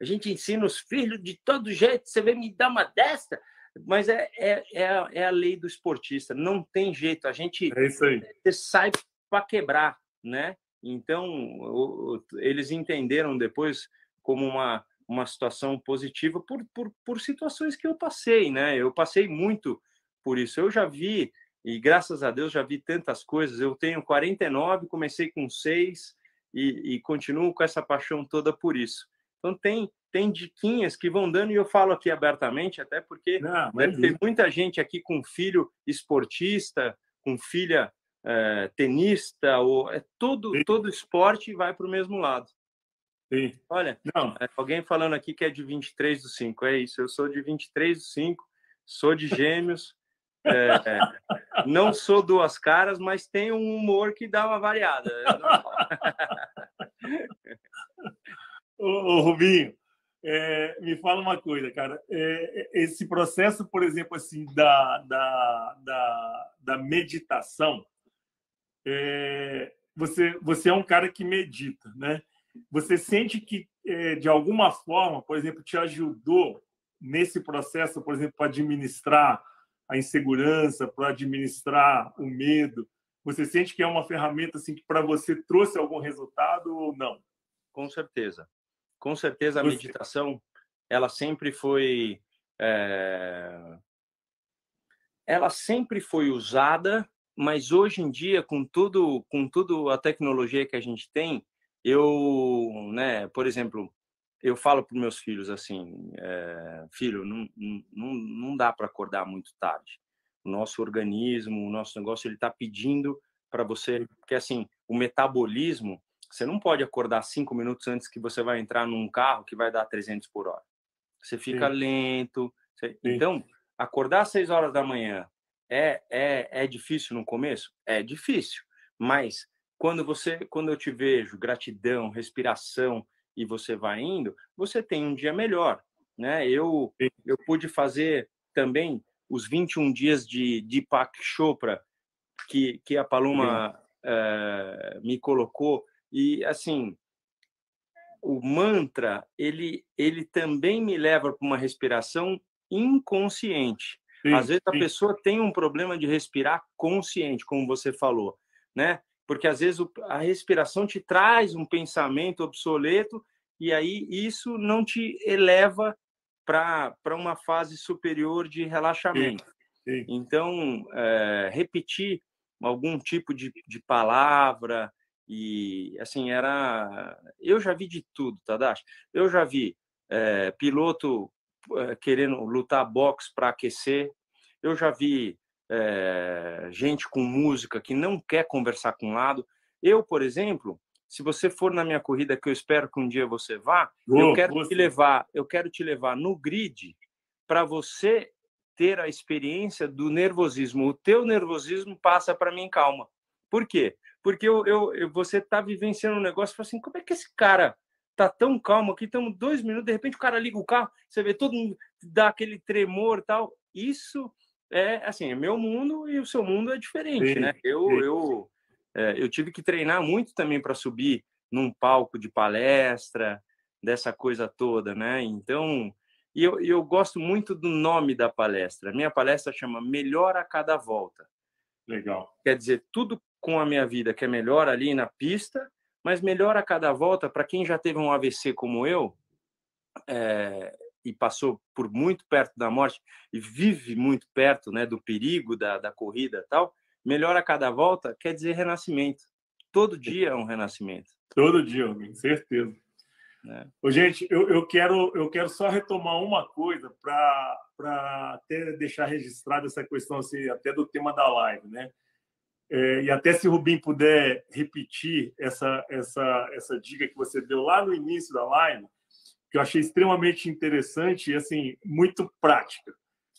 A gente ensina os filhos de todo jeito, você vem me dar uma desta? Mas é, é, é, a, é a lei do esportista, não tem jeito, a gente é aí. Sai para quebrar, né? Então, eles entenderam depois como uma, uma situação positiva por, por, por situações que eu passei, né? Eu passei muito por isso. Eu já vi, e graças a Deus já vi tantas coisas. Eu tenho 49, comecei com 6, e, e continuo com essa paixão toda por isso. Então tem tem diquinhas que vão dando e eu falo aqui abertamente, até porque Não, deve ter muita gente aqui com filho esportista, com filha é, tenista, ou é todo Sim. todo esporte vai para o mesmo lado. Sim. Olha, Não. É, alguém falando aqui que é de 23 do 5, é isso, eu sou de 23 do 5, sou de gêmeos, é, não sou duas caras, mas tenho um humor que dá uma variada. <laughs> ô, ô, Rubinho, é, me fala uma coisa, cara. É, esse processo, por exemplo, assim, da, da, da, da meditação, é, você, você é um cara que medita, né? Você sente que, é, de alguma forma, por exemplo, te ajudou nesse processo, por exemplo, para administrar a insegurança, para administrar o medo? Você sente que é uma ferramenta assim que para você trouxe algum resultado ou não? Com certeza, com certeza a você... meditação ela sempre foi é... ela sempre foi usada, mas hoje em dia com tudo com tudo a tecnologia que a gente tem, eu, né, por exemplo, eu falo para meus filhos assim, é, filho, não, não, não dá para acordar muito tarde. O nosso organismo, o nosso negócio, ele está pedindo para você, porque assim, o metabolismo, você não pode acordar cinco minutos antes que você vai entrar num carro que vai dar 300 por hora. Você fica Sim. lento. Você... Então, acordar às seis horas da manhã é, é, é difícil no começo? É difícil. Mas quando você, quando eu te vejo, gratidão, respiração, e você vai indo, você tem um dia melhor, né? Eu eu pude fazer também os 21 dias de Deepak Chopra que que a Paloma uh, me colocou e assim o mantra ele ele também me leva para uma respiração inconsciente. Sim, Às vezes sim. a pessoa tem um problema de respirar consciente, como você falou, né? Porque às vezes a respiração te traz um pensamento obsoleto e aí isso não te eleva para uma fase superior de relaxamento. Sim, sim. Então, é, repetir algum tipo de, de palavra e assim era eu já vi de tudo Tadashi eu já vi é, piloto é, querendo lutar boxe para aquecer eu já vi é, gente com música que não quer conversar com o lado eu por exemplo se você for na minha corrida, que eu espero que um dia você vá, vou, eu quero te levar, eu quero te levar no grid para você ter a experiência do nervosismo. O teu nervosismo passa para mim calma. Por quê? Porque eu, eu, eu você está vivenciando um negócio e fala assim, como é que esse cara tá tão calmo aqui, estamos dois minutos, de repente o cara liga o carro, você vê todo mundo dá aquele tremor tal. Isso é assim, é meu mundo e o seu mundo é diferente, sim, né? Eu, sim. eu é, eu tive que treinar muito também para subir num palco de palestra, dessa coisa toda, né? Então, e eu, eu gosto muito do nome da palestra. Minha palestra chama Melhor a Cada Volta. Legal. Quer dizer, tudo com a minha vida que é melhor ali na pista, mas melhor a cada volta para quem já teve um AVC como eu é, e passou por muito perto da morte e vive muito perto, né, do perigo da, da corrida tal melhor a cada volta quer dizer renascimento. Todo dia é um renascimento. Todo dia, com certeza. É. Ô, gente, eu, eu, quero, eu quero só retomar uma coisa para até deixar registrada essa questão assim, até do tema da live, né? É, e até se o Rubim puder repetir essa, essa, essa dica que você deu lá no início da live, que eu achei extremamente interessante e assim muito prática.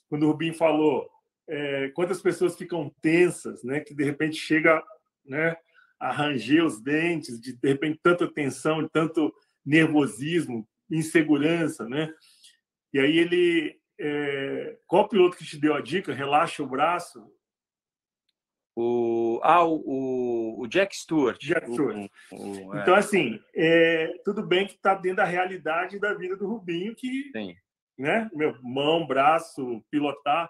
Quando o Rubim falou é, quantas pessoas ficam tensas, né? Que de repente chega, né? A os dentes, de, de repente tanta tensão, tanto nervosismo, insegurança, né? E aí ele, é... qual piloto que te deu a dica? Relaxa o braço. O ah, o, o Jack Stewart. Jack Stewart. O, o, é. Então assim, é, tudo bem que está dentro da realidade da vida do Rubinho que, Sim. né? Meu mão, braço, pilotar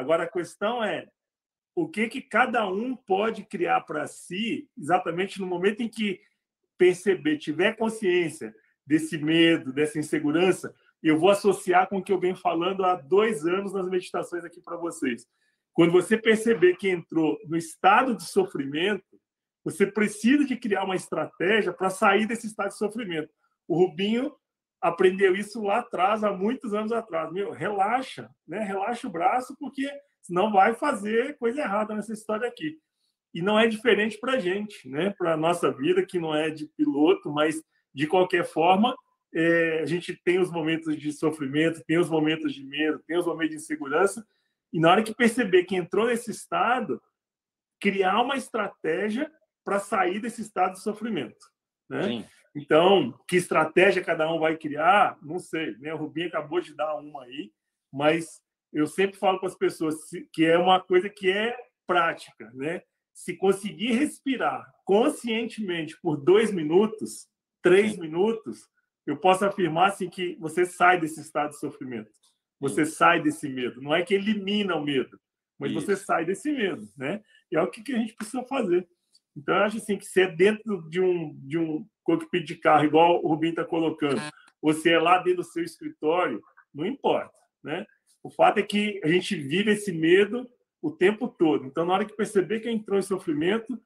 Agora, a questão é o que, que cada um pode criar para si, exatamente no momento em que perceber, tiver consciência desse medo, dessa insegurança, eu vou associar com o que eu venho falando há dois anos nas meditações aqui para vocês. Quando você perceber que entrou no estado de sofrimento, você precisa de criar uma estratégia para sair desse estado de sofrimento. O Rubinho aprendeu isso lá atrás, há muitos anos atrás. Meu, relaxa, né? Relaxa o braço, porque senão vai fazer coisa errada nessa história aqui. E não é diferente para a gente, né? Para a nossa vida, que não é de piloto, mas de qualquer forma, é, a gente tem os momentos de sofrimento, tem os momentos de medo, tem os momentos de insegurança. E na hora que perceber que entrou nesse estado, criar uma estratégia para sair desse estado de sofrimento. Né? Sim. Então, que estratégia cada um vai criar, não sei. Né? O Rubinho acabou de dar uma aí, mas eu sempre falo para as pessoas que é uma coisa que é prática. Né? Se conseguir respirar conscientemente por dois minutos, três minutos, eu posso afirmar assim, que você sai desse estado de sofrimento. Você Sim. sai desse medo. Não é que elimina o medo, mas Isso. você sai desse medo, né? E é o que, que a gente precisa fazer. Então, eu acho assim que se é dentro de um, de um cockpit de carro, igual o Rubinho está colocando, ou se é lá dentro do seu escritório, não importa, né? O fato é que a gente vive esse medo o tempo todo. Então, na hora que perceber que entrou em sofrimento,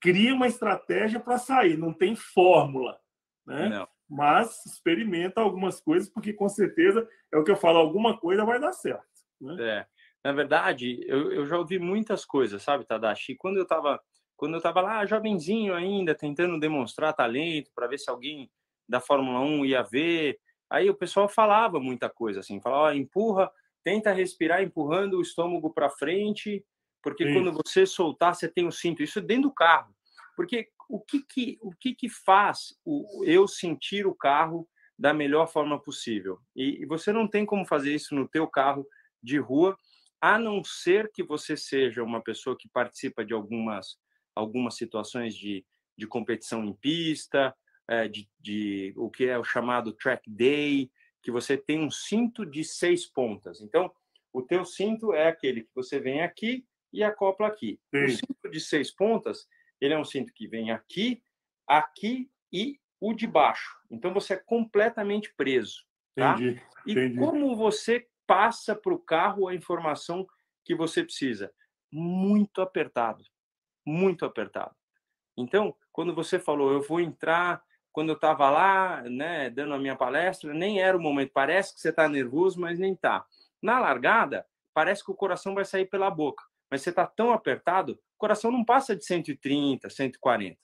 cria uma estratégia para sair. Não tem fórmula, né? Não. Mas experimenta algumas coisas, porque com certeza é o que eu falo, alguma coisa vai dar certo. Né? É. Na verdade, eu, eu já ouvi muitas coisas, sabe, Tadashi? Quando eu estava quando eu estava lá, jovenzinho ainda, tentando demonstrar talento para ver se alguém da Fórmula 1 ia ver, aí o pessoal falava muita coisa assim, falava, empurra, tenta respirar empurrando o estômago para frente, porque Sim. quando você soltar, você tem o cinto. Isso dentro do carro. Porque o que que, o que, que faz o, eu sentir o carro da melhor forma possível? E, e você não tem como fazer isso no teu carro de rua, a não ser que você seja uma pessoa que participa de algumas, algumas situações de, de competição em pista, é, de, de o que é o chamado track day, que você tem um cinto de seis pontas. Então, o teu cinto é aquele que você vem aqui e acopla aqui. Sim. O cinto de seis pontas, ele é um cinto que vem aqui, aqui e o de baixo. Então, você é completamente preso. Tá? Entendi. E Entendi. como você passa para o carro a informação que você precisa? Muito apertado. Muito apertado. Então, quando você falou, eu vou entrar quando eu estava lá, né, dando a minha palestra, nem era o momento. Parece que você está nervoso, mas nem tá. Na largada, parece que o coração vai sair pela boca, mas você está tão apertado, o coração não passa de 130, 140.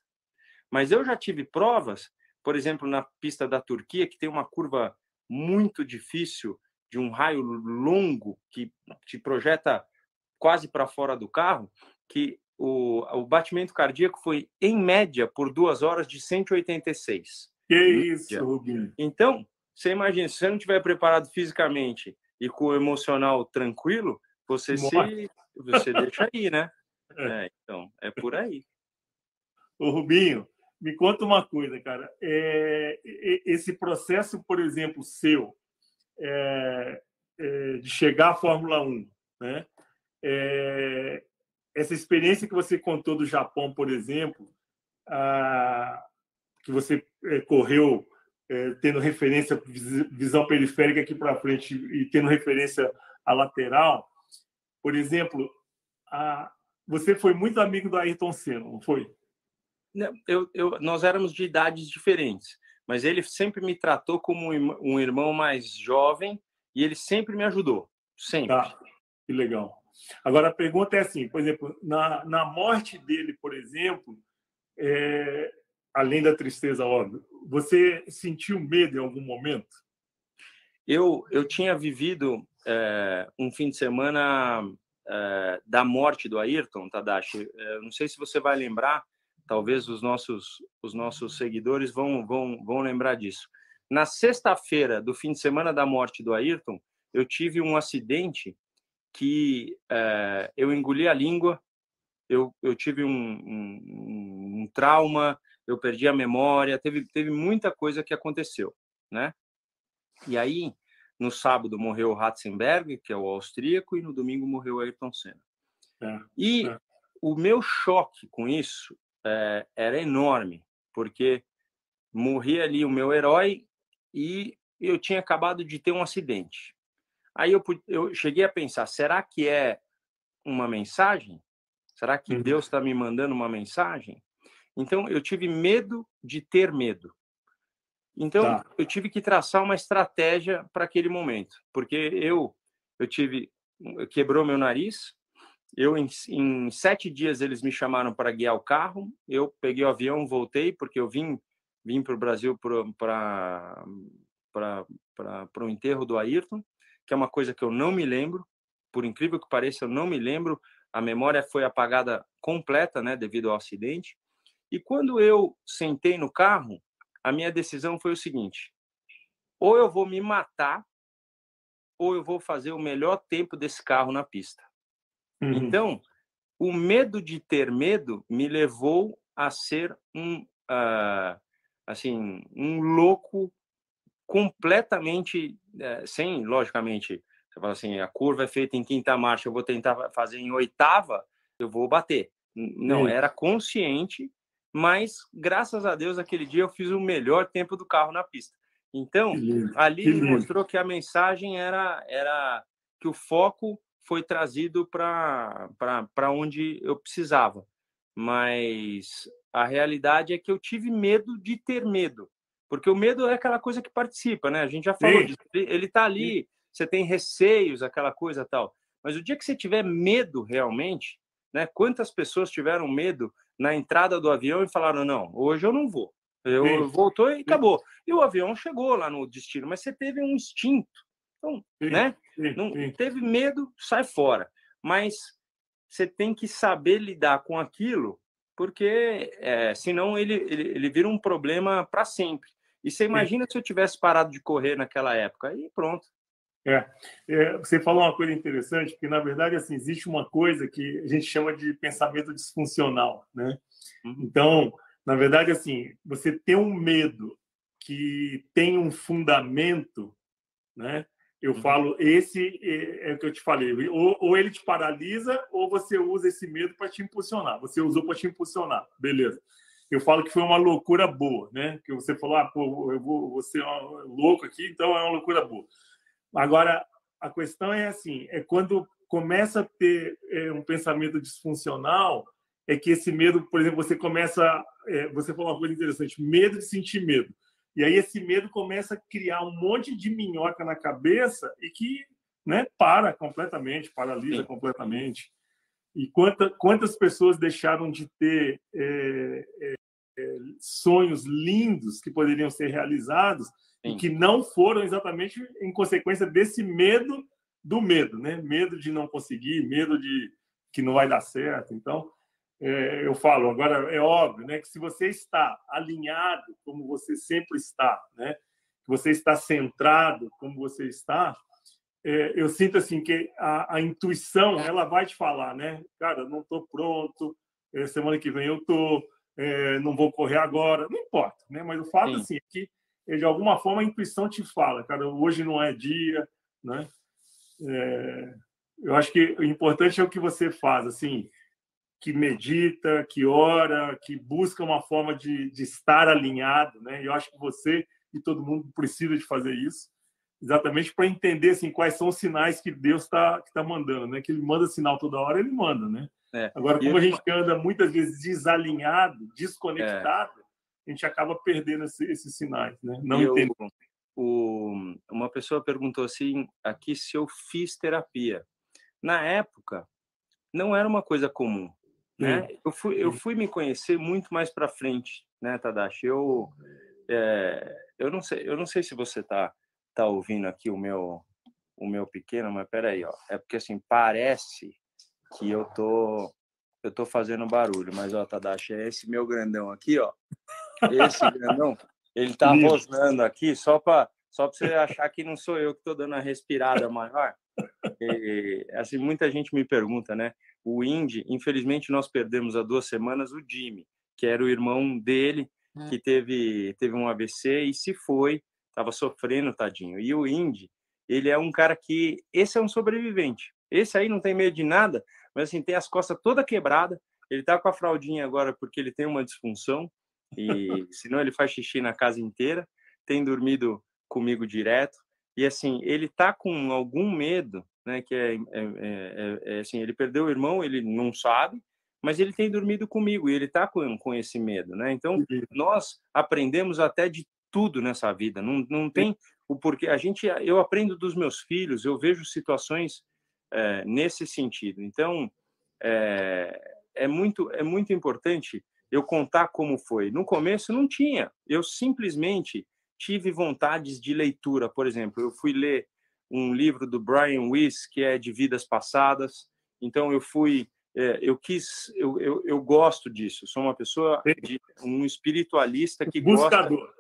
Mas eu já tive provas, por exemplo, na pista da Turquia, que tem uma curva muito difícil, de um raio longo que te projeta quase para fora do carro, que o, o batimento cardíaco foi, em média, por duas horas de 186. Que isso, Rubinho. Então, você imagina, se você não estiver preparado fisicamente e com o emocional tranquilo, você se você deixa aí, né? <laughs> É. É, então, é por aí. Ô, Rubinho, me conta uma coisa, cara. É, esse processo, por exemplo, seu, é, é, de chegar à Fórmula 1, né? É, essa experiência que você contou do Japão, por exemplo, ah, que você é, correu tendo referência visão periférica aqui para frente e tendo referência à lateral, por exemplo, ah, você foi muito amigo do Ayrton Senna, não foi? Eu, eu, nós éramos de idades diferentes, mas ele sempre me tratou como um irmão mais jovem e ele sempre me ajudou, sempre. Tá. Que legal. Agora, a pergunta é assim, por exemplo, na, na morte dele, por exemplo, é, além da tristeza, óbvio, você sentiu medo em algum momento? Eu, eu tinha vivido é, um fim de semana é, da morte do Ayrton, Tadashi. É, não sei se você vai lembrar, talvez os nossos, os nossos seguidores vão, vão, vão lembrar disso. Na sexta-feira do fim de semana da morte do Ayrton, eu tive um acidente que é, eu engoli a língua, eu, eu tive um, um, um, trauma, eu perdi a memória, teve, teve muita coisa que aconteceu, né? E aí, no sábado morreu o Ratzenberg, que é o austríaco, e no domingo morreu o Ayrton Senna. É, e é. o meu choque com isso é, era enorme, porque morria ali o meu herói e eu tinha acabado de ter um acidente. Aí eu, eu cheguei a pensar: será que é uma mensagem? Será que uhum. Deus está me mandando uma mensagem? Então eu tive medo de ter medo. Então tá. eu tive que traçar uma estratégia para aquele momento, porque eu eu tive quebrou meu nariz. Eu em, em sete dias eles me chamaram para guiar o carro. Eu peguei o avião, voltei porque eu vim vim para o Brasil para para o enterro do Ayrton que é uma coisa que eu não me lembro, por incrível que pareça, eu não me lembro. A memória foi apagada completa, né, devido ao acidente. E quando eu sentei no carro, a minha decisão foi o seguinte: ou eu vou me matar, ou eu vou fazer o melhor tempo desse carro na pista. Uhum. Então, o medo de ter medo me levou a ser um, uh, assim, um louco completamente, é, sem, logicamente, Você fala assim, a curva é feita em quinta marcha, eu vou tentar fazer em oitava, eu vou bater. Não, era consciente, mas graças a Deus aquele dia eu fiz o melhor tempo do carro na pista. Então, ali que mostrou que a mensagem era era que o foco foi trazido para onde eu precisava. Mas a realidade é que eu tive medo de ter medo. Porque o medo é aquela coisa que participa, né? A gente já falou Sim. disso. Ele está ali, Sim. você tem receios, aquela coisa tal. Mas o dia que você tiver medo realmente, né? Quantas pessoas tiveram medo na entrada do avião e falaram: não, hoje eu não vou. Eu Sim. voltou e acabou. E o avião chegou lá no destino, mas você teve um instinto. Então, né? Não teve medo, sai fora. Mas você tem que saber lidar com aquilo, porque é, senão ele, ele, ele vira um problema para sempre. E você imagina se eu tivesse parado de correr naquela época, aí pronto. É, é, você falou uma coisa interessante, porque na verdade assim existe uma coisa que a gente chama de pensamento disfuncional, né? Uhum. Então, na verdade assim, você tem um medo que tem um fundamento, né? Eu uhum. falo, esse é, é, o que eu te falei, ou, ou, ele te paralisa, ou você usa esse medo para te impulsionar. Você usou para te impulsionar, beleza. Eu falo que foi uma loucura boa, né? Que você falou, ah, pô, eu vou, vou ser louco aqui, então é uma loucura boa. Agora, a questão é assim, é quando começa a ter é, um pensamento disfuncional, é que esse medo, por exemplo, você começa, é, você falou uma coisa interessante, medo de sentir medo. E aí esse medo começa a criar um monte de minhoca na cabeça e que né, para completamente, paralisa Sim. completamente. E quanta, quantas pessoas deixaram de ter é, é, é, sonhos lindos que poderiam ser realizados Sim. e que não foram exatamente em consequência desse medo do medo, né? Medo de não conseguir, medo de que não vai dar certo. Então, é, eu falo, agora é óbvio, né, que se você está alinhado como você sempre está, né, que você está centrado como você está, é, eu sinto assim que a, a, intuição ela vai te falar, né, cara, não estou pronto, é, semana que vem eu tô, é, não vou correr agora, não importa, né, mas o fato Sim. assim é que de alguma forma a intuição te fala, cara, hoje não é dia, né, é, eu acho que o importante é o que você faz, assim que medita, que ora, que busca uma forma de, de estar alinhado, né? Eu acho que você e todo mundo precisa de fazer isso, exatamente para entender assim quais são os sinais que Deus está que tá mandando, né? Que Ele manda sinal toda hora, Ele manda, né? É. Agora, como a gente anda muitas vezes desalinhado, desconectado, é. A gente acaba perdendo esse, esses sinais, né? Não entendo. O, uma pessoa perguntou assim aqui se eu fiz terapia. Na época, não era uma coisa comum né? Eu fui, eu fui me conhecer muito mais para frente, né, Tadashi? Eu, é, eu não sei, eu não sei se você tá tá ouvindo aqui o meu o meu pequeno, mas peraí, ó, é porque assim parece que eu tô eu tô fazendo barulho, mas ó, Tadashi, é esse meu grandão aqui, ó, esse grandão, ele tá rosnando aqui só para só para você achar que não sou eu que tô dando a respirada maior. E, assim, muita gente me pergunta, né? o Indy, infelizmente nós perdemos há duas semanas o Jimmy, que era o irmão dele, hum. que teve, teve um AVC e se foi, estava sofrendo, tadinho. E o Indy, ele é um cara que, esse é um sobrevivente. Esse aí não tem medo de nada, mas assim, tem as costas toda quebrada, ele tá com a fraldinha agora porque ele tem uma disfunção, e senão ele faz xixi na casa inteira, tem dormido comigo direto, e assim, ele tá com algum medo né? Que é, é, é, é, assim, ele perdeu o irmão, ele não sabe, mas ele tem dormido comigo e ele está com, com esse medo, né? Então nós aprendemos até de tudo nessa vida. Não, não tem o porquê. A gente, eu aprendo dos meus filhos, eu vejo situações é, nesse sentido. Então é, é muito é muito importante eu contar como foi. No começo não tinha. Eu simplesmente tive vontades de leitura. Por exemplo, eu fui ler um livro do Brian Weiss que é de vidas passadas. Então eu fui, é, eu quis, eu, eu, eu, gosto disso. Sou uma pessoa, de, um espiritualista que Buscador. gosta.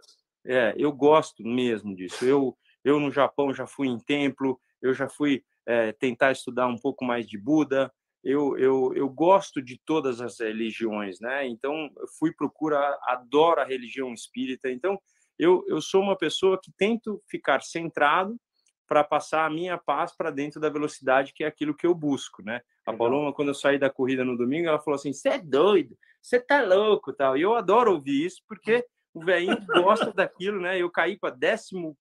É, eu gosto mesmo disso. Eu, eu no Japão já fui em templo, eu já fui é, tentar estudar um pouco mais de Buda. Eu, eu, eu gosto de todas as religiões, né? Então, eu fui procurar, adoro a religião espírita. Então, eu, eu sou uma pessoa que tento ficar centrado para passar a minha paz para dentro da velocidade, que é aquilo que eu busco, né? A Paloma, quando eu saí da corrida no domingo, ela falou assim: "Você é doido, você tá louco", tal. E eu adoro ouvir isso porque o velhinho gosta daquilo, né? Eu caí para décimo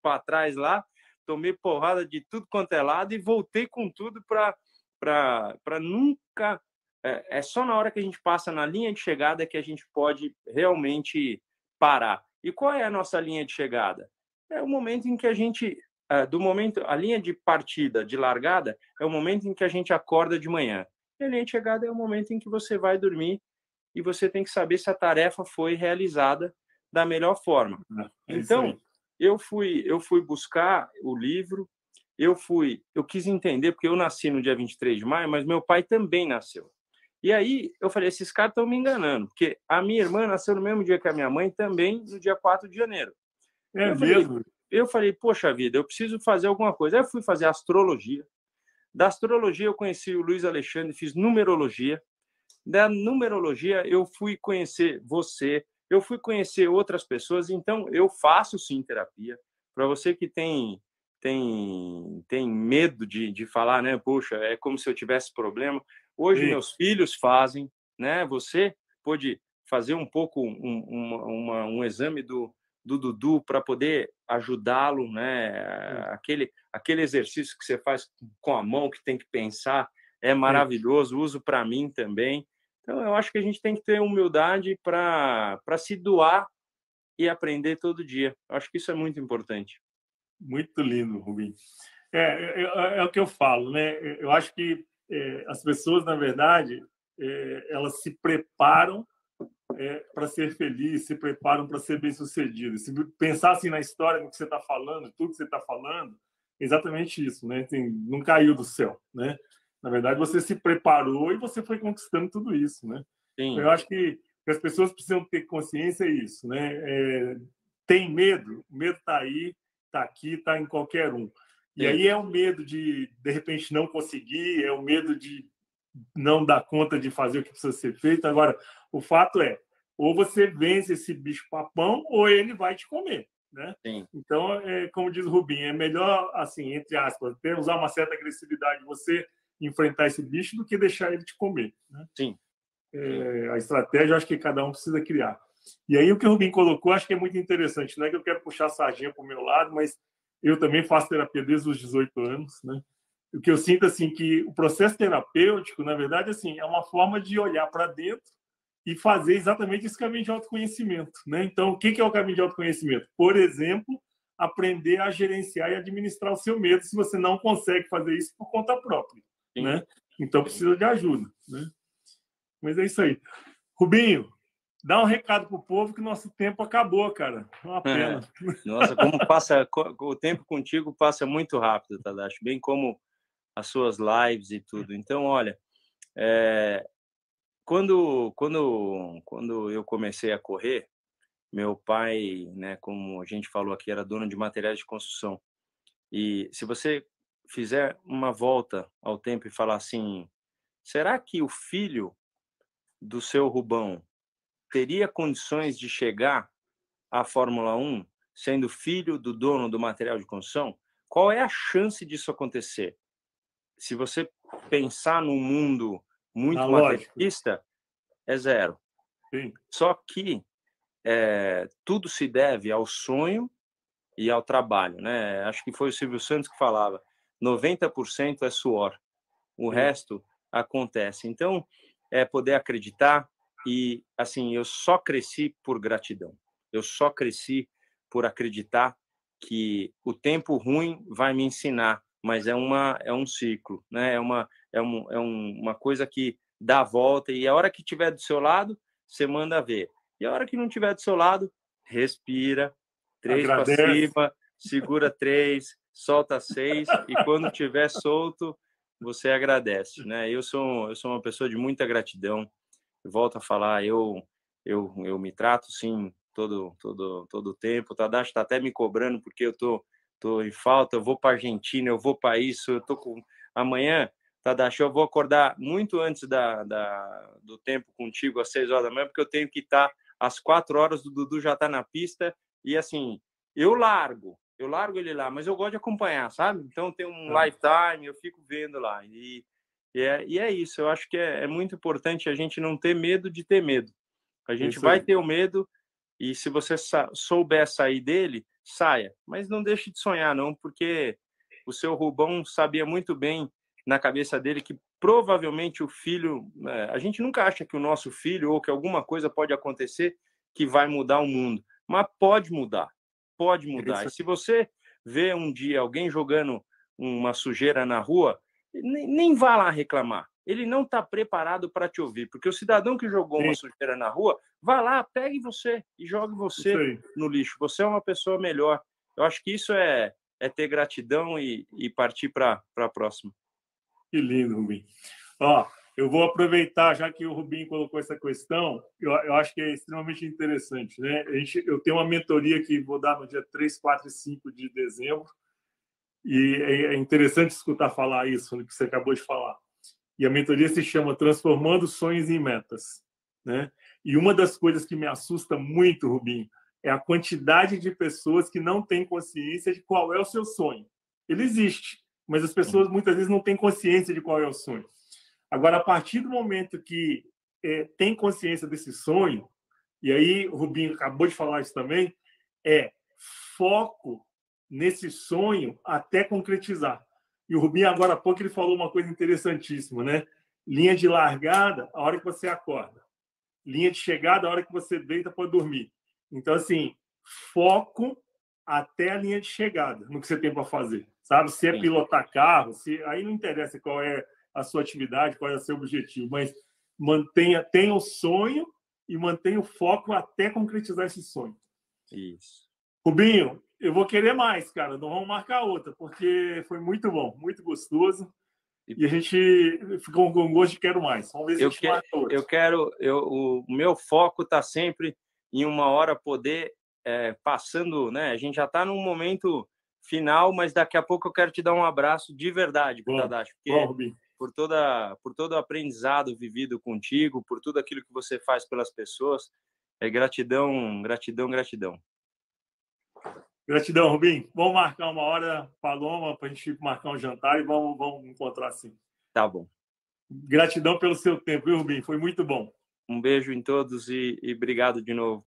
para trás lá, tomei porrada de tudo quanto é lado e voltei com tudo para para nunca é, é só na hora que a gente passa na linha de chegada que a gente pode realmente parar. E qual é a nossa linha de chegada? É o momento em que a gente é, do momento a linha de partida, de largada, é o momento em que a gente acorda de manhã. E a linha de chegada é o momento em que você vai dormir e você tem que saber se a tarefa foi realizada da melhor forma. É então, eu fui eu fui buscar o livro, eu fui, eu quis entender porque eu nasci no dia 23 de maio, mas meu pai também nasceu. E aí eu falei, esses caras estão me enganando, porque a minha irmã nasceu no mesmo dia que a minha mãe, também no dia 4 de janeiro. É eu mesmo? Falei, eu falei, poxa vida, eu preciso fazer alguma coisa. Aí eu fui fazer astrologia. Da astrologia eu conheci o Luiz Alexandre, fiz numerologia. Da numerologia eu fui conhecer você, eu fui conhecer outras pessoas, então eu faço sim terapia. Para você que tem tem tem medo de, de falar, né? Poxa, é como se eu tivesse problema. Hoje Sim. meus filhos fazem, né? Você pode fazer um pouco um, uma, uma, um exame do, do Dudu para poder ajudá-lo, né? Aquele aquele exercício que você faz com a mão que tem que pensar é maravilhoso, uso para mim também. Então eu acho que a gente tem que ter humildade para para se doar e aprender todo dia. Eu acho que isso é muito importante. Muito lindo, Rubim. É, é, é, é, o que eu falo, né? Eu acho que é, as pessoas, na verdade, é, elas se preparam é, para ser feliz, se preparam para ser bem-sucedido. Se pensar assim na história, no que você está falando, tudo que você está falando, exatamente isso, né? Tem, não caiu do céu, né? Na verdade, você se preparou e você foi conquistando tudo isso, né? Sim. Eu acho que, as pessoas precisam ter consciência isso, né? Tem medo, o medo está aí, está aqui, está em qualquer um. E aí é o medo de, de repente, não conseguir, é o medo de não dar conta de fazer o que precisa ser feito. Agora, o fato é, ou você vence esse bicho papão, ou ele vai te comer. Né? Sim. Então, é, como diz o Rubinho, é melhor, assim, entre aspas, ter, usar uma certa agressividade você enfrentar esse bicho do que deixar ele te comer. Né? Sim. É, a estratégia, eu acho que cada um precisa criar. E aí o que o Rubim colocou, acho que é muito interessante. Não é que eu quero puxar a sardinha para o meu lado, mas eu também faço terapia desde os 18 anos, né? O que eu sinto assim que o processo terapêutico, na verdade, assim, é uma forma de olhar para dentro e fazer exatamente esse caminho de autoconhecimento, né? Então, o que é o caminho de autoconhecimento? Por exemplo, aprender a gerenciar e administrar o seu medo, se você não consegue fazer isso por conta própria, Sim. né? Então precisa de ajuda, né? Mas é isso aí. Rubinho, Dá um recado pro povo que nosso tempo acabou, cara. É uma pena. É. Nossa, como passa o tempo contigo passa muito rápido, Tadashi, bem como as suas lives e tudo. Então, olha, é, quando quando quando eu comecei a correr, meu pai, né, como a gente falou aqui, era dono de materiais de construção. E se você fizer uma volta ao tempo e falar assim, será que o filho do seu Rubão teria condições de chegar à Fórmula 1 sendo filho do dono do material de construção? Qual é a chance disso acontecer? Se você pensar num mundo muito Na materialista, é zero. Sim. Só que é, tudo se deve ao sonho e ao trabalho, né? Acho que foi o Silvio Santos que falava: 90% é suor, o Sim. resto acontece. Então, é poder acreditar, e assim, eu só cresci por gratidão. Eu só cresci por acreditar que o tempo ruim vai me ensinar, mas é uma é um ciclo, né? É uma é, um, é um, uma coisa que dá a volta e a hora que tiver do seu lado, você manda ver. E a hora que não tiver do seu lado, respira, três para cima, segura três, solta seis e quando tiver solto, você agradece, né? Eu sou eu sou uma pessoa de muita gratidão volto a falar, eu eu eu me trato sim todo todo todo o tempo. O Tadashi está até me cobrando porque eu tô tô em falta, eu vou para Argentina, eu vou para isso, eu tô com amanhã Tadashi, eu vou acordar muito antes da, da, do tempo contigo, às seis horas da manhã, porque eu tenho que estar tá, às quatro horas, o Dudu já está na pista, e assim, eu largo, eu largo ele lá, mas eu gosto de acompanhar, sabe? Então tem um lifetime, eu fico vendo lá. E, e, é, e é isso, eu acho que é, é, muito importante a gente não ter medo de ter medo. A gente vai ter o medo, e se você souber sair dele, saia. Mas não deixe de sonhar, não, porque o seu Rubão sabia muito bem na cabeça dele que provavelmente o filho. É, a gente nunca acha que o nosso filho ou que alguma coisa pode acontecer que vai mudar o mundo, mas pode mudar, pode mudar. E se você vê um dia alguém jogando uma sujeira na rua, nem, vá lá reclamar. Ele não está preparado para te ouvir, porque o cidadão que jogou Sim. uma sujeira na rua, vá lá, pegue você e jogue você no lixo. Você é uma pessoa melhor. Eu acho que isso é, é ter gratidão e, e partir para a próxima. Que lindo, Rubim. Ó, eu vou aproveitar, já que o Rubim colocou essa questão, eu, eu acho que é extremamente interessante. Né? A gente, eu tenho uma mentoria que vou dar no dia 3, 4 e 5 de dezembro, e é, é interessante escutar falar isso, que você acabou de falar. E a mentoria se chama Transformando Sonhos em Metas. Né? E uma das coisas que me assusta muito, Rubinho, é a quantidade de pessoas que não têm consciência de qual é o seu sonho. Ele existe, mas as pessoas muitas vezes não têm consciência de qual é o sonho. Agora, a partir do momento que é, tem consciência desse sonho, e aí o Rubinho acabou de falar isso também, é foco nesse sonho até concretizar. E o Rubinho, agora há pouco, ele falou uma coisa interessantíssima, né? Linha de largada, a hora que você acorda. Linha de chegada, a hora que você deita para dormir. Então, assim, foco até a linha de chegada no que você tem para fazer. Sabe? Se é pilotar carro, se aí não interessa qual é a sua atividade, qual é o seu objetivo, mas mantenha, tenha o sonho e mantenha o foco até concretizar esse sonho. Isso. Rubinho, eu vou querer mais, cara. Não vamos marcar outra, porque foi muito bom, muito gostoso. E a gente ficou com gosto de quero mais. Vamos ver se eu a gente quero, marca outra. Eu quero, eu, o meu foco está sempre em uma hora poder é, passando, né? A gente já está num momento final, mas daqui a pouco eu quero te dar um abraço de verdade, bom, Tadashi, porque por toda, por todo o aprendizado vivido contigo, por tudo aquilo que você faz pelas pessoas, é gratidão, gratidão, gratidão. Gratidão, Rubim. Vamos marcar uma hora, Paloma, para a gente marcar um jantar e vamos, vamos encontrar assim. Tá bom. Gratidão pelo seu tempo, viu, Rubim? Foi muito bom. Um beijo em todos e, e obrigado de novo.